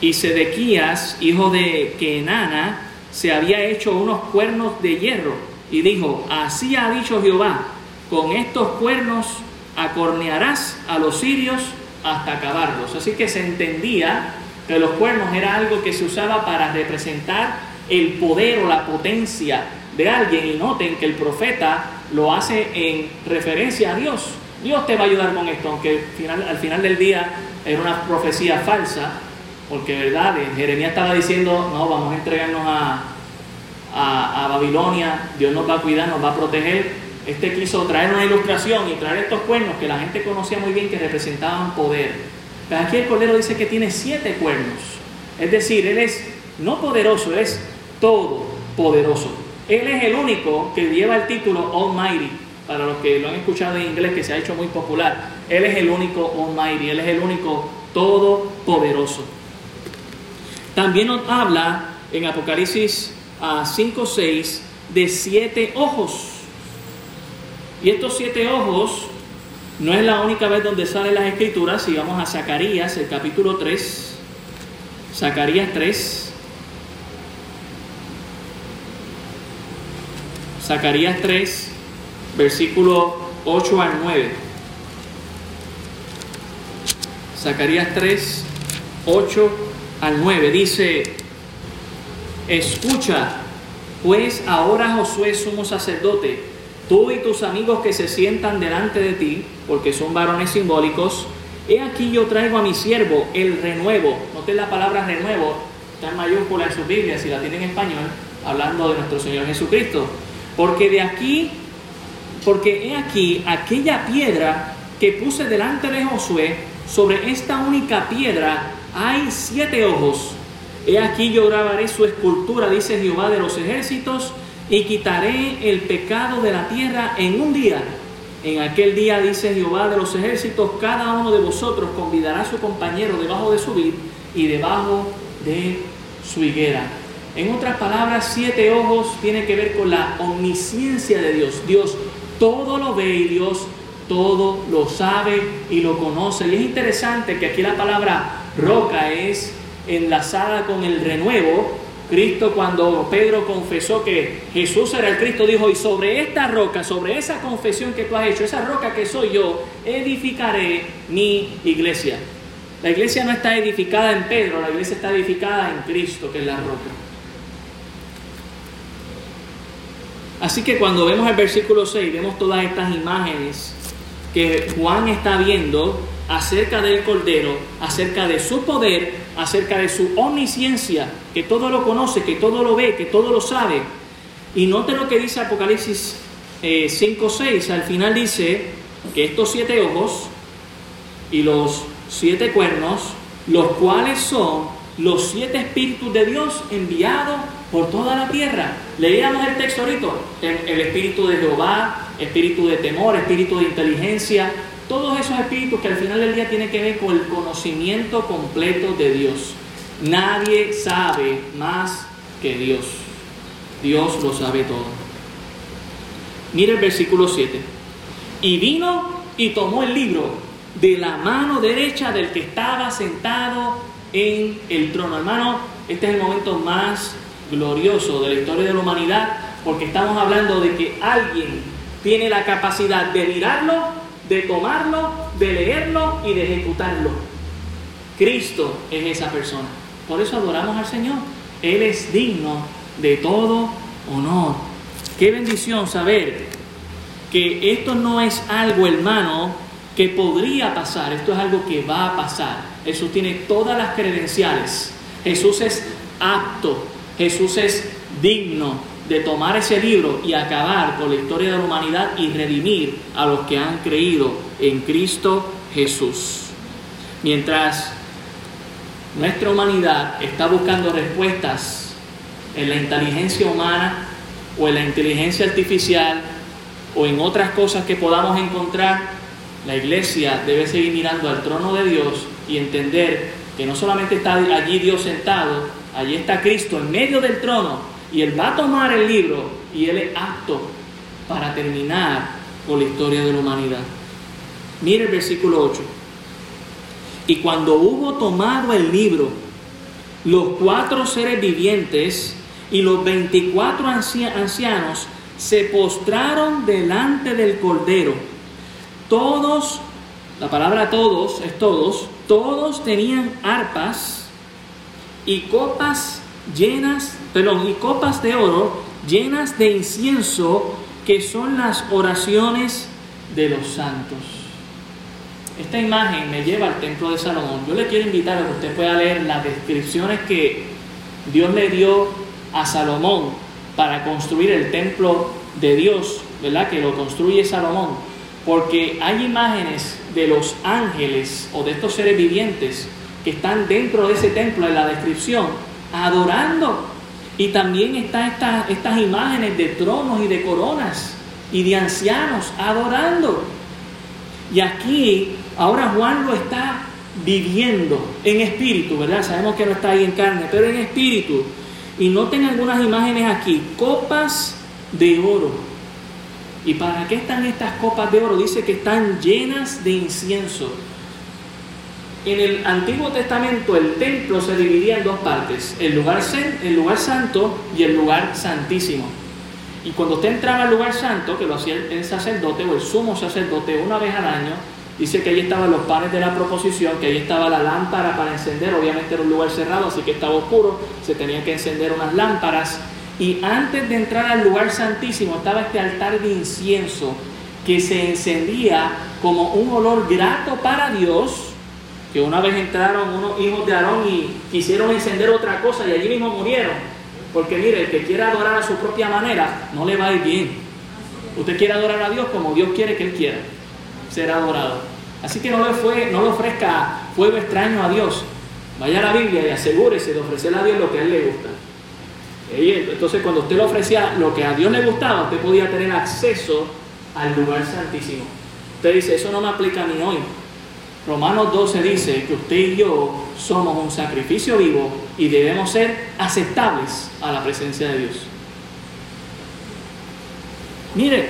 y Sedequías, hijo de Kenana, se había hecho unos cuernos de hierro y dijo, así ha dicho Jehová, con estos cuernos acornearás a los sirios hasta acabarlos. Así que se entendía que los cuernos era algo que se usaba para representar el poder o la potencia de alguien. Y noten que el profeta lo hace en referencia a Dios. Dios te va a ayudar con esto, aunque al final del día era una profecía falsa, porque verdad, Jeremías estaba diciendo, no, vamos a entregarnos a, Babilonia, Dios nos va a cuidar, nos va a proteger, este quiso traer una ilustración y traer estos cuernos que la gente conocía muy bien que representaban poder. Pero aquí el cordero dice que tiene siete cuernos. Es decir, él es no poderoso, es todo poderoso. Él es el único que lleva el título Almighty, para los que lo han escuchado en inglés, que se ha hecho muy popular. Él es el único Almighty, Él es el único todopoderoso. También nos habla en Apocalipsis 5.6 ah, de siete ojos. Y estos siete ojos no es la única vez donde salen las escrituras. Si vamos a Zacarías, el capítulo 3, Zacarías 3. Zacarías 3, versículo 8 al 9. Zacarías 3, 8 al 9 dice, escucha, pues ahora Josué sumo sacerdote, tú y tus amigos que se sientan delante de ti, porque son varones simbólicos, he aquí yo traigo a mi siervo el renuevo. Noten la palabra renuevo, está en mayúscula en su Biblia, si la tienen en español, hablando de nuestro Señor Jesucristo. Porque de aquí, porque he aquí aquella piedra que puse delante de Josué, sobre esta única piedra hay siete ojos. He aquí yo grabaré su escultura, dice Jehová de los ejércitos, y quitaré el pecado de la tierra en un día. En aquel día, dice Jehová de los ejércitos, cada uno de vosotros convidará a su compañero debajo de su vid y debajo de su higuera. En otras palabras, siete ojos tiene que ver con la omnisciencia de Dios. Dios todo lo ve y Dios todo lo sabe y lo conoce. Y es interesante que aquí la palabra roca es enlazada con el renuevo. Cristo cuando Pedro confesó que Jesús era el Cristo dijo, y sobre esta roca, sobre esa confesión que tú has hecho, esa roca que soy yo, edificaré mi iglesia. La iglesia no está edificada en Pedro, la iglesia está edificada en Cristo, que es la roca. Así que cuando vemos el versículo 6, vemos todas estas imágenes que Juan está viendo acerca del Cordero, acerca de su poder, acerca de su omnisciencia, que todo lo conoce, que todo lo ve, que todo lo sabe. Y note lo que dice Apocalipsis 5.6, eh, al final dice que estos siete ojos y los siete cuernos, los cuales son los siete espíritus de Dios enviados por toda la tierra. Leíamos el texto ahorita, el espíritu de Jehová, espíritu de temor, espíritu de inteligencia, todos esos espíritus que al final del día tienen que ver con el conocimiento completo de Dios. Nadie sabe más que Dios. Dios lo sabe todo. Mira el versículo 7. Y vino y tomó el libro de la mano derecha del que estaba sentado en el trono. Hermano, este es el momento más glorioso de la historia de la humanidad porque estamos hablando de que alguien tiene la capacidad de mirarlo de tomarlo, de leerlo y de ejecutarlo. Cristo es esa persona. Por eso adoramos al Señor. Él es digno de todo honor. Qué bendición saber que esto no es algo, hermano, que podría pasar. Esto es algo que va a pasar. Jesús tiene todas las credenciales. Jesús es apto. Jesús es digno de tomar ese libro y acabar con la historia de la humanidad y redimir a los que han creído en Cristo Jesús. Mientras nuestra humanidad está buscando respuestas en la inteligencia humana o en la inteligencia artificial o en otras cosas que podamos encontrar, la iglesia debe seguir mirando al trono de Dios y entender que no solamente está allí Dios sentado, allí está Cristo en medio del trono y Él va a tomar el libro y Él es apto para terminar con la historia de la humanidad. Mire el versículo 8. Y cuando hubo tomado el libro, los cuatro seres vivientes y los veinticuatro ancianos se postraron delante del Cordero. Todos, la palabra todos es todos, todos tenían arpas y copas llenas, perdón, y copas de oro llenas de incienso, que son las oraciones de los santos. Esta imagen me lleva al templo de Salomón. Yo le quiero invitar a que usted pueda leer las descripciones que Dios le dio a Salomón para construir el templo de Dios, ¿verdad? Que lo construye Salomón. Porque hay imágenes de los ángeles o de estos seres vivientes están dentro de ese templo en la descripción adorando. Y también están estas, estas imágenes de tronos y de coronas y de ancianos adorando. Y aquí, ahora Juan lo está viviendo en espíritu, ¿verdad? Sabemos que no está ahí en carne, pero en espíritu. Y noten algunas imágenes aquí, copas de oro. ¿Y para qué están estas copas de oro? Dice que están llenas de incienso. En el Antiguo Testamento el templo se dividía en dos partes, el lugar, el lugar santo y el lugar santísimo. Y cuando usted entraba al lugar santo, que lo hacía el sacerdote o el sumo sacerdote una vez al año, dice que ahí estaban los panes de la proposición, que ahí estaba la lámpara para encender, obviamente era un lugar cerrado, así que estaba oscuro, se tenían que encender unas lámparas. Y antes de entrar al lugar santísimo estaba este altar de incienso que se encendía como un olor grato para Dios que una vez entraron unos hijos de Aarón y quisieron encender otra cosa y allí mismo murieron. Porque mire, el que quiera adorar a su propia manera, no le va a ir bien. Usted quiere adorar a Dios como Dios quiere que Él quiera ser adorado. Así que no le, fue, no le ofrezca fuego extraño a Dios. Vaya a la Biblia y asegúrese de ofrecerle a Dios lo que a Él le gusta. Entonces cuando usted le ofrecía lo que a Dios le gustaba, usted podía tener acceso al lugar santísimo. Usted dice, eso no me aplica a mí hoy. Romanos 12 dice que usted y yo somos un sacrificio vivo y debemos ser aceptables a la presencia de Dios. Mire,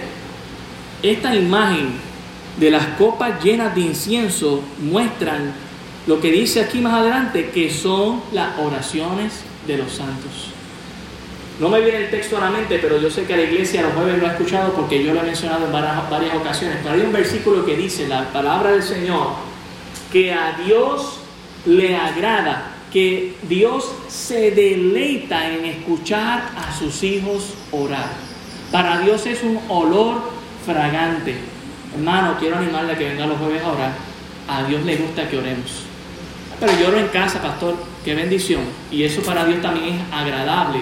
esta imagen de las copas llenas de incienso muestran lo que dice aquí más adelante, que son las oraciones de los santos. No me viene el texto a la mente, pero yo sé que la iglesia los jueves lo ha escuchado porque yo lo he mencionado en varias, varias ocasiones. Pero hay un versículo que dice, la palabra del Señor que a Dios le agrada, que Dios se deleita en escuchar a sus hijos orar. Para Dios es un olor fragante. Hermano, quiero animarle a que venga los jueves a orar. A Dios le gusta que oremos. Pero yo oro en casa, pastor, qué bendición. Y eso para Dios también es agradable.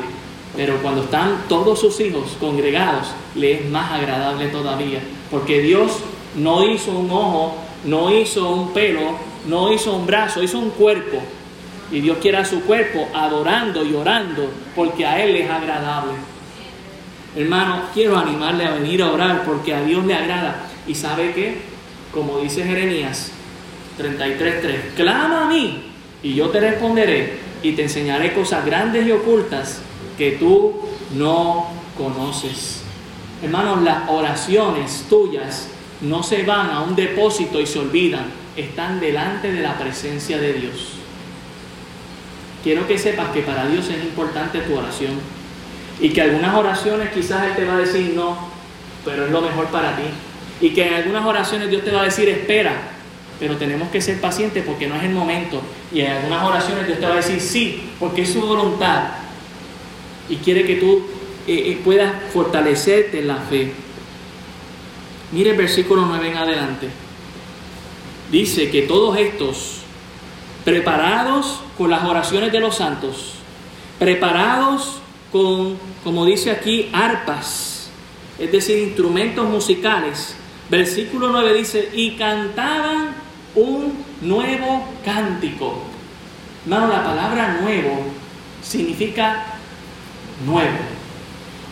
Pero cuando están todos sus hijos congregados, le es más agradable todavía. Porque Dios no hizo un ojo no hizo un pelo, no hizo un brazo, hizo un cuerpo. Y Dios quiere a su cuerpo adorando y orando porque a Él es agradable. Hermano, quiero animarle a venir a orar porque a Dios le agrada. ¿Y sabe qué? Como dice Jeremías 33.3, clama a mí y yo te responderé y te enseñaré cosas grandes y ocultas que tú no conoces. Hermanos, las oraciones tuyas no se van a un depósito y se olvidan, están delante de la presencia de Dios. Quiero que sepas que para Dios es importante tu oración y que algunas oraciones quizás Él te va a decir no, pero es lo mejor para ti. Y que en algunas oraciones Dios te va a decir espera, pero tenemos que ser pacientes porque no es el momento. Y en algunas oraciones Dios te va a decir sí, porque es su voluntad y quiere que tú eh, eh, puedas fortalecerte en la fe. Mire el versículo 9 en adelante. Dice que todos estos, preparados con las oraciones de los santos, preparados con, como dice aquí, arpas, es decir, instrumentos musicales. Versículo 9 dice, y cantaban un nuevo cántico. Hermano, la palabra nuevo significa nuevo.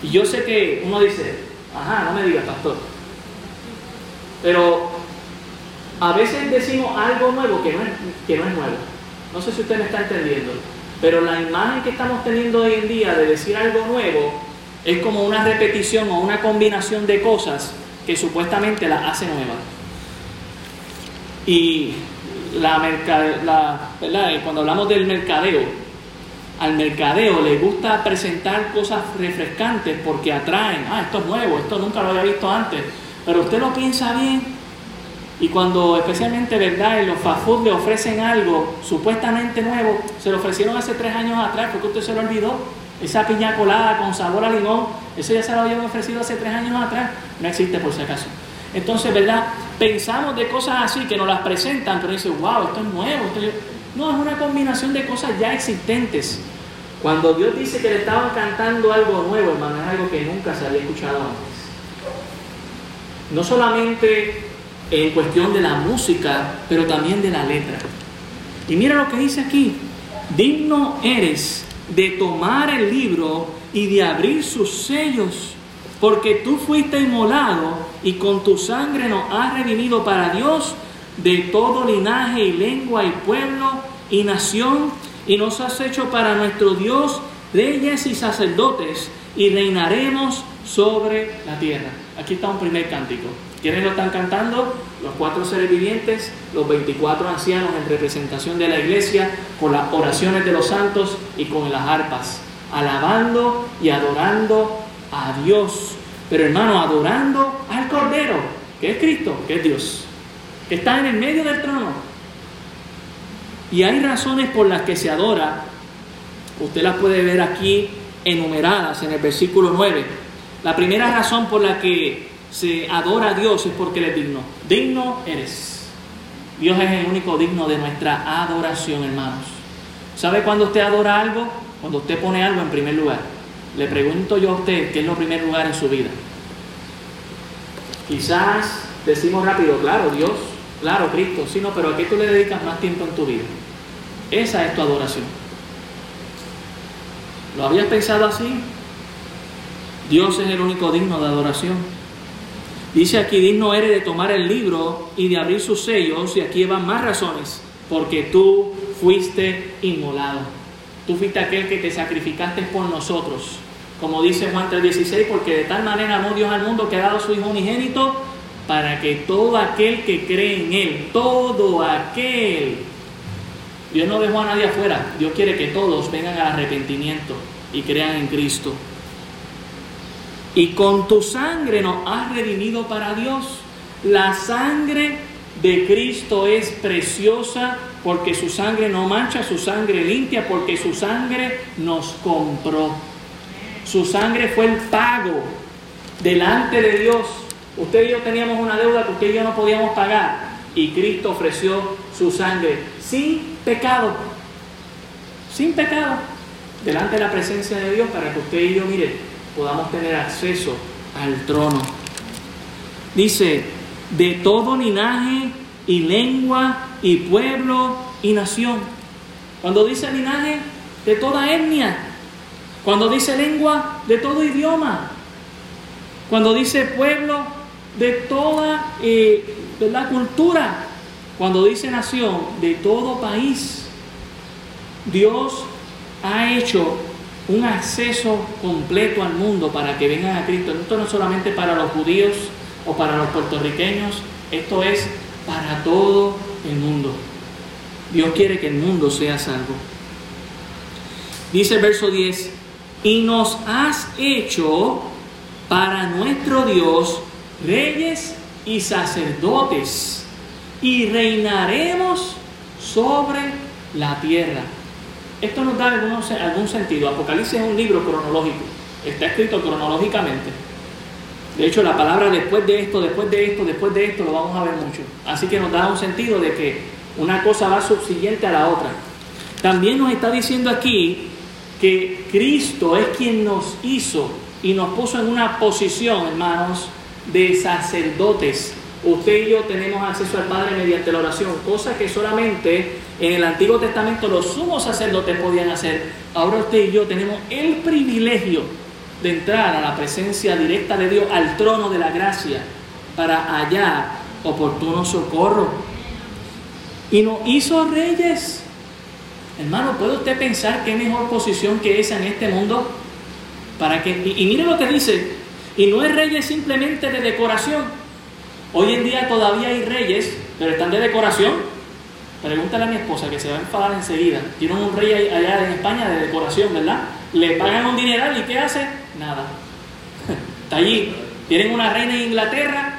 Y yo sé que uno dice, ajá, no me digas, pastor. Pero a veces decimos algo nuevo que no, es, que no es nuevo. No sé si usted me está entendiendo. Pero la imagen que estamos teniendo hoy en día de decir algo nuevo es como una repetición o una combinación de cosas que supuestamente la hace nueva. Y la, la cuando hablamos del mercadeo, al mercadeo le gusta presentar cosas refrescantes porque atraen, ah, esto es nuevo, esto nunca lo había visto antes. Pero usted lo piensa bien y cuando especialmente, ¿verdad? En los fast food le ofrecen algo supuestamente nuevo, se lo ofrecieron hace tres años atrás porque usted se lo olvidó. Esa piña colada con sabor a limón, eso ya se lo habían ofrecido hace tres años atrás, no existe por si acaso. Entonces, ¿verdad? Pensamos de cosas así que nos las presentan, pero dice, wow, esto es nuevo. No, es una combinación de cosas ya existentes. Cuando Dios dice que le estaban cantando algo nuevo, hermano, es algo que nunca se había escuchado antes no solamente en cuestión de la música, pero también de la letra. Y mira lo que dice aquí, digno eres de tomar el libro y de abrir sus sellos, porque tú fuiste inmolado y con tu sangre nos has redimido para Dios de todo linaje y lengua y pueblo y nación, y nos has hecho para nuestro Dios reyes y sacerdotes, y reinaremos sobre la tierra. Aquí está un primer cántico. ¿Quiénes lo están cantando? Los cuatro seres vivientes, los 24 ancianos en representación de la iglesia, con las oraciones de los santos y con las arpas, alabando y adorando a Dios. Pero hermano, adorando al Cordero, que es Cristo, que es Dios, que está en el medio del trono. Y hay razones por las que se adora. Usted las puede ver aquí enumeradas en el versículo 9. La primera razón por la que se adora a Dios es porque Él es digno. Digno eres. Dios es el único digno de nuestra adoración, hermanos. ¿Sabe cuando usted adora algo? Cuando usted pone algo en primer lugar. Le pregunto yo a usted qué es lo primer lugar en su vida. Quizás decimos rápido, claro, Dios, claro, Cristo, sí, no, pero ¿a qué tú le dedicas más tiempo en tu vida? Esa es tu adoración. ¿Lo habías pensado así? Dios es el único digno de adoración. Dice aquí, digno eres de tomar el libro y de abrir sus sellos, y aquí van más razones, porque tú fuiste inmolado. Tú fuiste aquel que te sacrificaste por nosotros. Como dice Juan 3:16, porque de tal manera amó Dios al mundo que ha dado su Hijo unigénito, para que todo aquel que cree en Él, todo aquel, Dios no dejó a nadie afuera, Dios quiere que todos vengan al arrepentimiento y crean en Cristo. Y con tu sangre nos has redimido para Dios. La sangre de Cristo es preciosa porque su sangre no mancha, su sangre limpia, porque su sangre nos compró. Su sangre fue el pago delante de Dios. Usted y yo teníamos una deuda que usted y yo no podíamos pagar. Y Cristo ofreció su sangre sin pecado. Sin pecado. Delante de la presencia de Dios para que usted y yo, mire, podamos tener acceso al trono. Dice, de todo linaje y lengua y pueblo y nación. Cuando dice linaje, de toda etnia. Cuando dice lengua, de todo idioma. Cuando dice pueblo, de toda eh, la cultura. Cuando dice nación, de todo país. Dios ha hecho un acceso completo al mundo para que vengan a Cristo. Esto no es solamente para los judíos o para los puertorriqueños, esto es para todo el mundo. Dios quiere que el mundo sea salvo. Dice el verso 10, y nos has hecho para nuestro Dios reyes y sacerdotes, y reinaremos sobre la tierra. Esto nos da algún, sentido. Apocalipsis es un libro cronológico, está escrito cronológicamente. De hecho, la palabra después de esto, después de esto, después de esto, lo vamos a ver mucho. Así que nos da un sentido de que una cosa va subsiguiente a la otra. También nos está diciendo aquí que Cristo es quien nos hizo y nos puso en una posición, hermanos, de sacerdotes usted y yo tenemos acceso al Padre mediante la oración, cosa que solamente en el Antiguo Testamento los sumos sacerdotes podían hacer. Ahora usted y yo tenemos el privilegio de entrar a la presencia directa de Dios, al trono de la gracia, para hallar oportuno socorro. Y nos hizo reyes. Hermano, ¿puede usted pensar qué mejor posición que esa en este mundo? Para que, y, y mire lo que dice, y no es reyes simplemente de decoración, Hoy en día todavía hay reyes, pero están de decoración. Pregúntale a mi esposa que se va a enfadar enseguida. Tienen un rey allá en España de decoración, ¿verdad? Le pagan un dineral y ¿qué hace? Nada. Está allí. Tienen una reina en Inglaterra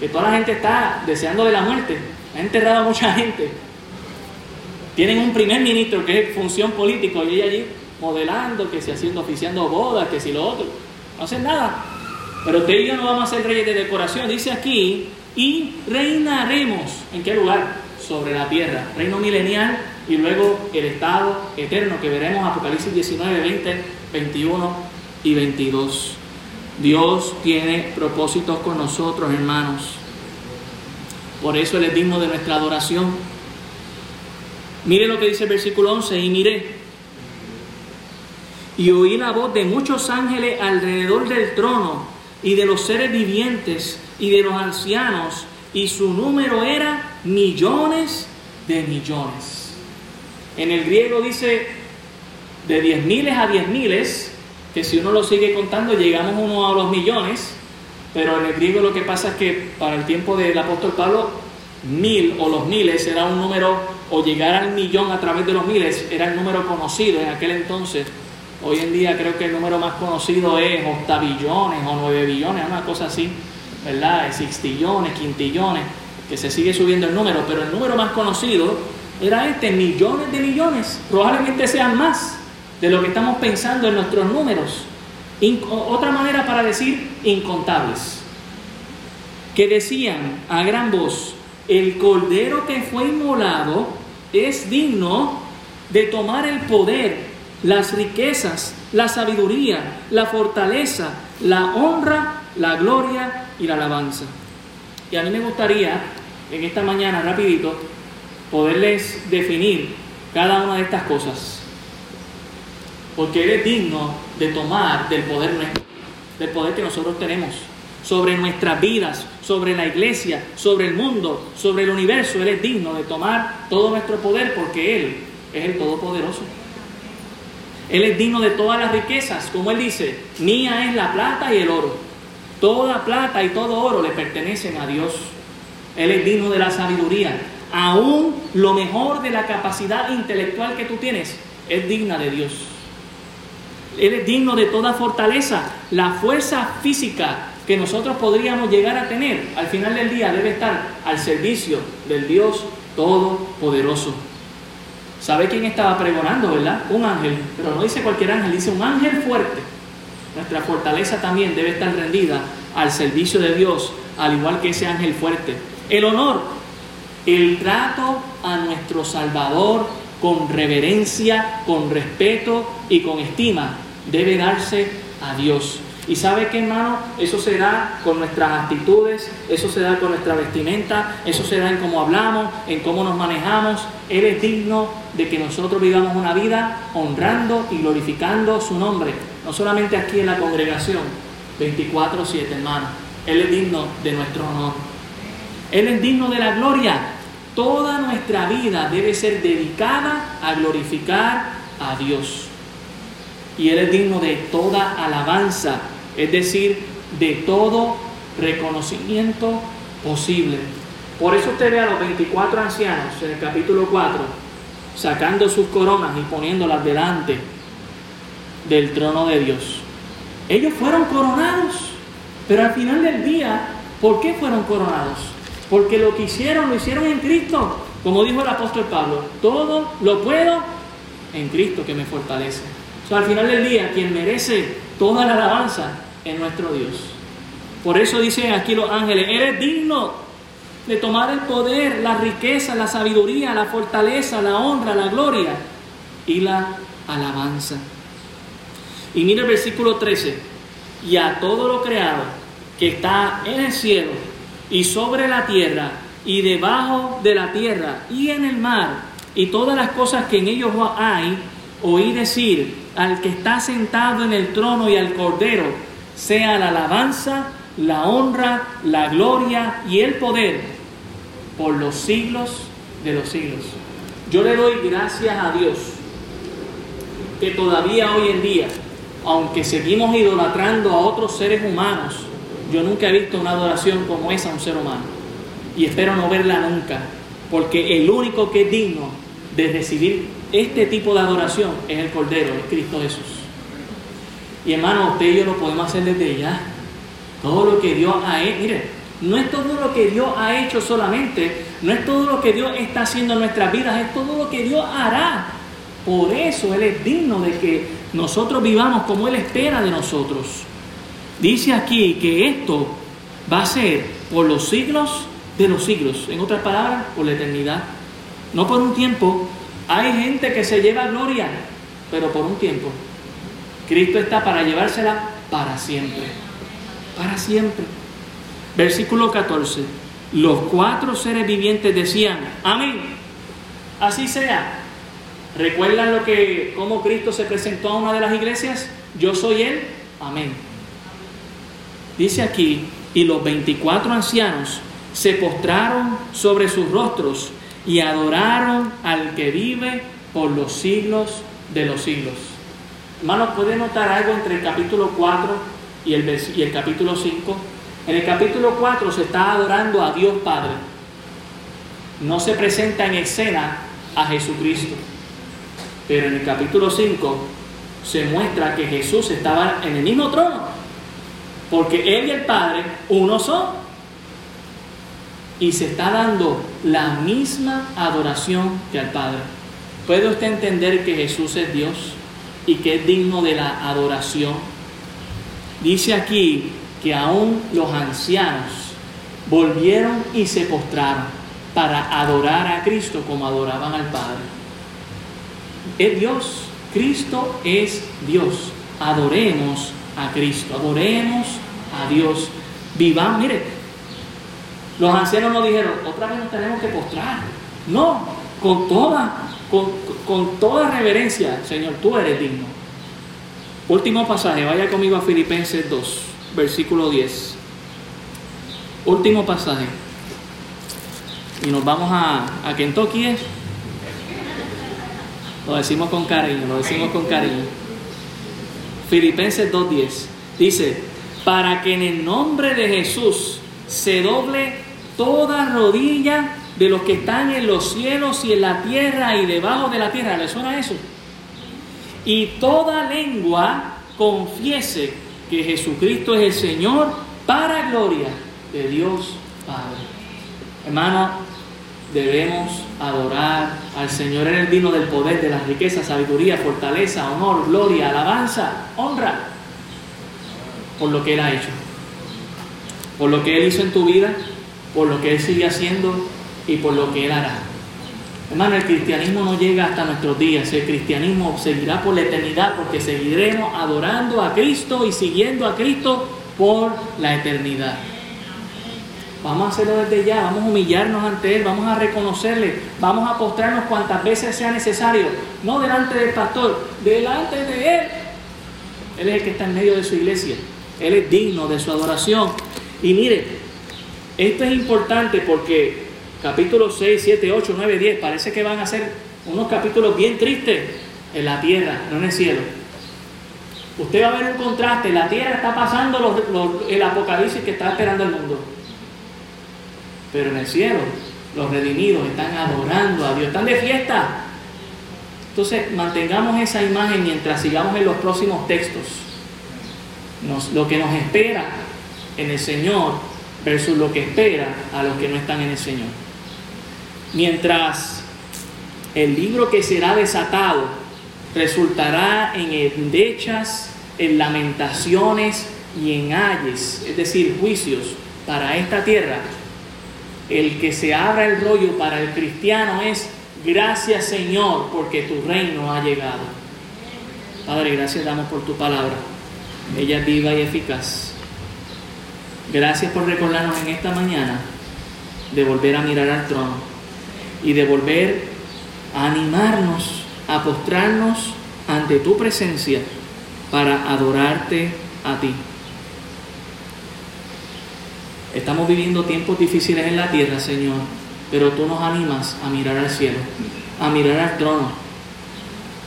que toda la gente está deseando de la muerte. Ha enterrado a mucha gente. Tienen un primer ministro que es función política y ella allí modelando, que si haciendo, oficiando bodas, que si lo otro. No hacen nada. Pero usted y yo no vamos a ser reyes de decoración. Dice aquí, y reinaremos. ¿En qué lugar? Sobre la tierra. Reino milenial y luego el estado eterno que veremos Apocalipsis 19, 20, 21 y 22. Dios tiene propósitos con nosotros, hermanos. Por eso Él es digno de nuestra adoración. Mire lo que dice el versículo 11, y miré, y oí la voz de muchos ángeles alrededor del trono y de los seres vivientes y de los ancianos, y su número era millones de millones. En el griego dice de diez miles a diez miles, que si uno lo sigue contando llegamos uno a los millones, pero en el griego lo que pasa es que para el tiempo del apóstol Pablo, mil o los miles era un número, o llegar al millón a través de los miles era el número conocido en aquel entonces. Hoy en día creo que el número más conocido es octavillones o nueve billones, una cosa así, ¿verdad? Sextillones, quintillones, que se sigue subiendo el número, pero el número más conocido era este, millones de millones, probablemente sean más de lo que estamos pensando en nuestros números. otra manera para decir incontables, que decían a gran voz, el cordero que fue inmolado es digno de tomar el poder las riquezas, la sabiduría, la fortaleza, la honra, la gloria y la alabanza. Y a mí me gustaría en esta mañana, rapidito, poderles definir cada una de estas cosas. Porque Él es digno de tomar del poder nuestro, del poder que nosotros tenemos sobre nuestras vidas, sobre la iglesia, sobre el mundo, sobre el universo. Él es digno de tomar todo nuestro poder porque Él es el Todopoderoso. Él es digno de todas las riquezas, como Él dice, mía es la plata y el oro. Toda plata y todo oro le pertenecen a Dios. Él es digno de la sabiduría. Aún lo mejor de la capacidad intelectual que tú tienes es digna de Dios. Él es digno de toda fortaleza. La fuerza física que nosotros podríamos llegar a tener al final del día debe estar al servicio del Dios Todopoderoso. ¿Sabe quién estaba pregonando, verdad? Un ángel, pero no dice cualquier ángel, dice un ángel fuerte. Nuestra fortaleza también debe estar rendida al servicio de Dios, al igual que ese ángel fuerte. El honor, el trato a nuestro Salvador con reverencia, con respeto y con estima debe darse a Dios. Y sabe que hermano, eso se da con nuestras actitudes, eso se da con nuestra vestimenta, eso se da en cómo hablamos, en cómo nos manejamos. Él es digno de que nosotros vivamos una vida honrando y glorificando su nombre, no solamente aquí en la congregación, 24/7 hermano. Él es digno de nuestro honor. Él es digno de la gloria. Toda nuestra vida debe ser dedicada a glorificar a Dios y Él es digno de toda alabanza, es decir, de todo reconocimiento posible. Por eso usted ve a los 24 ancianos en el capítulo 4 sacando sus coronas y poniéndolas delante del trono de Dios. Ellos fueron coronados, pero al final del día, ¿por qué fueron coronados? Porque lo que hicieron lo hicieron en Cristo. Como dijo el apóstol Pablo, todo lo puedo en Cristo que me fortalece al final del día, quien merece toda la alabanza es nuestro Dios. Por eso dicen aquí los ángeles, eres digno de tomar el poder, la riqueza, la sabiduría, la fortaleza, la honra, la gloria y la alabanza. Y mira el versículo 13, y a todo lo creado que está en el cielo y sobre la tierra y debajo de la tierra y en el mar y todas las cosas que en ellos hay, oí decir, al que está sentado en el trono y al Cordero, sea la alabanza, la honra, la gloria y el poder por los siglos de los siglos. Yo le doy gracias a Dios que todavía hoy en día, aunque seguimos idolatrando a otros seres humanos, yo nunca he visto una adoración como esa a un ser humano. Y espero no verla nunca, porque el único que es digno de recibir este tipo de adoración es el Cordero, es Cristo Jesús. Y hermano, usted lo podemos hacer desde ya. Todo lo que Dios ha hecho, mire, no es todo lo que Dios ha hecho solamente, no es todo lo que Dios está haciendo en nuestras vidas, es todo lo que Dios hará. Por eso Él es digno de que nosotros vivamos como Él espera de nosotros. Dice aquí que esto va a ser por los siglos de los siglos, en otras palabras, por la eternidad. No por un tiempo, hay gente que se lleva gloria, pero por un tiempo. Cristo está para llevársela para siempre. Para siempre. Versículo 14. Los cuatro seres vivientes decían, amén. Así sea. ¿Recuerdan lo que, cómo Cristo se presentó a una de las iglesias? Yo soy Él. Amén. Dice aquí, y los 24 ancianos se postraron sobre sus rostros y adoraron al que vive por los siglos de los siglos. Hermanos, ¿puede notar algo entre el capítulo 4 y el, y el capítulo 5? En el capítulo 4 se está adorando a Dios Padre. No se presenta en escena a Jesucristo. Pero en el capítulo 5 se muestra que Jesús estaba en el mismo trono. Porque Él y el Padre uno son. Y se está dando la misma adoración que al Padre. ¿Puede usted entender que Jesús es Dios y que es digno de la adoración? Dice aquí que aún los ancianos volvieron y se postraron para adorar a Cristo como adoraban al Padre. Es Dios, Cristo es Dios. Adoremos a Cristo, adoremos a Dios. Vivamos, mire, los ancianos no dijeron, otra vez nos tenemos que postrar. No, con toda, con, con toda reverencia, Señor, tú eres digno. Último pasaje, vaya conmigo a Filipenses 2 versículo 10. Último pasaje. Y nos vamos a, a Kentucky. ¿eh? Lo decimos con cariño, lo decimos con cariño. Filipenses 2.10 dice, para que en el nombre de Jesús se doble toda rodilla de los que están en los cielos y en la tierra y debajo de la tierra. ¿Le suena eso? Y toda lengua confiese que Jesucristo es el Señor para gloria de Dios Padre. Hermano, debemos adorar al Señor en el vino del poder, de la riqueza, sabiduría, fortaleza, honor, gloria, alabanza, honra, por lo que Él ha hecho, por lo que Él hizo en tu vida, por lo que Él sigue haciendo y por lo que Él hará. Hermano, el cristianismo no llega hasta nuestros días, el cristianismo seguirá por la eternidad porque seguiremos adorando a Cristo y siguiendo a Cristo por la eternidad. Vamos a hacerlo desde ya, vamos a humillarnos ante Él, vamos a reconocerle, vamos a postrarnos cuantas veces sea necesario, no delante del pastor, delante de Él. Él es el que está en medio de su iglesia, Él es digno de su adoración. Y mire, esto es importante porque capítulos 6, 7, 8, 9, 10, parece que van a ser unos capítulos bien tristes en la tierra, no en el cielo. Usted va a ver un contraste, la tierra está pasando el apocalipsis que está esperando el mundo. Pero en el cielo, los redimidos están adorando a Dios, están de fiesta. Entonces, mantengamos esa imagen mientras sigamos en los próximos textos. lo que nos espera en el Señor versus lo que espera a los que no están en el Señor. Mientras el libro que será desatado resultará en endechas, en lamentaciones y en ayes, es decir, juicios para esta tierra, el que se abra el rollo para el cristiano es gracias Señor porque tu reino ha llegado. Padre, gracias damos por tu palabra. Ella viva y eficaz. Gracias por recordarnos en esta mañana de volver a mirar al trono y de volver a animarnos, a postrarnos ante tu presencia para adorarte a ti. Estamos viviendo tiempos difíciles en la tierra, Señor, pero tú nos animas a mirar al cielo, a mirar al trono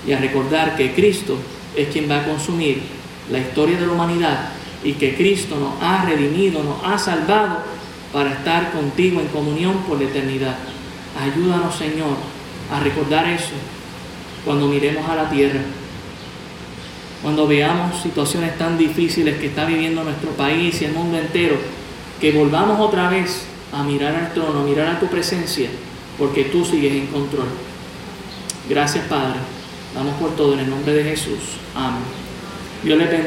y a recordar que Cristo es quien va a consumir la historia de la humanidad y que Cristo nos ha redimido, nos ha salvado para estar contigo en comunión por la eternidad. Ayúdanos, Señor, a recordar eso cuando miremos a la tierra. Cuando veamos situaciones tan difíciles que está viviendo nuestro país y el mundo entero, que volvamos otra vez a mirar al trono, a mirar a tu presencia, porque tú sigues en control. Gracias, Padre. Damos por todo en el nombre de Jesús. Amén. Dios le bendiga.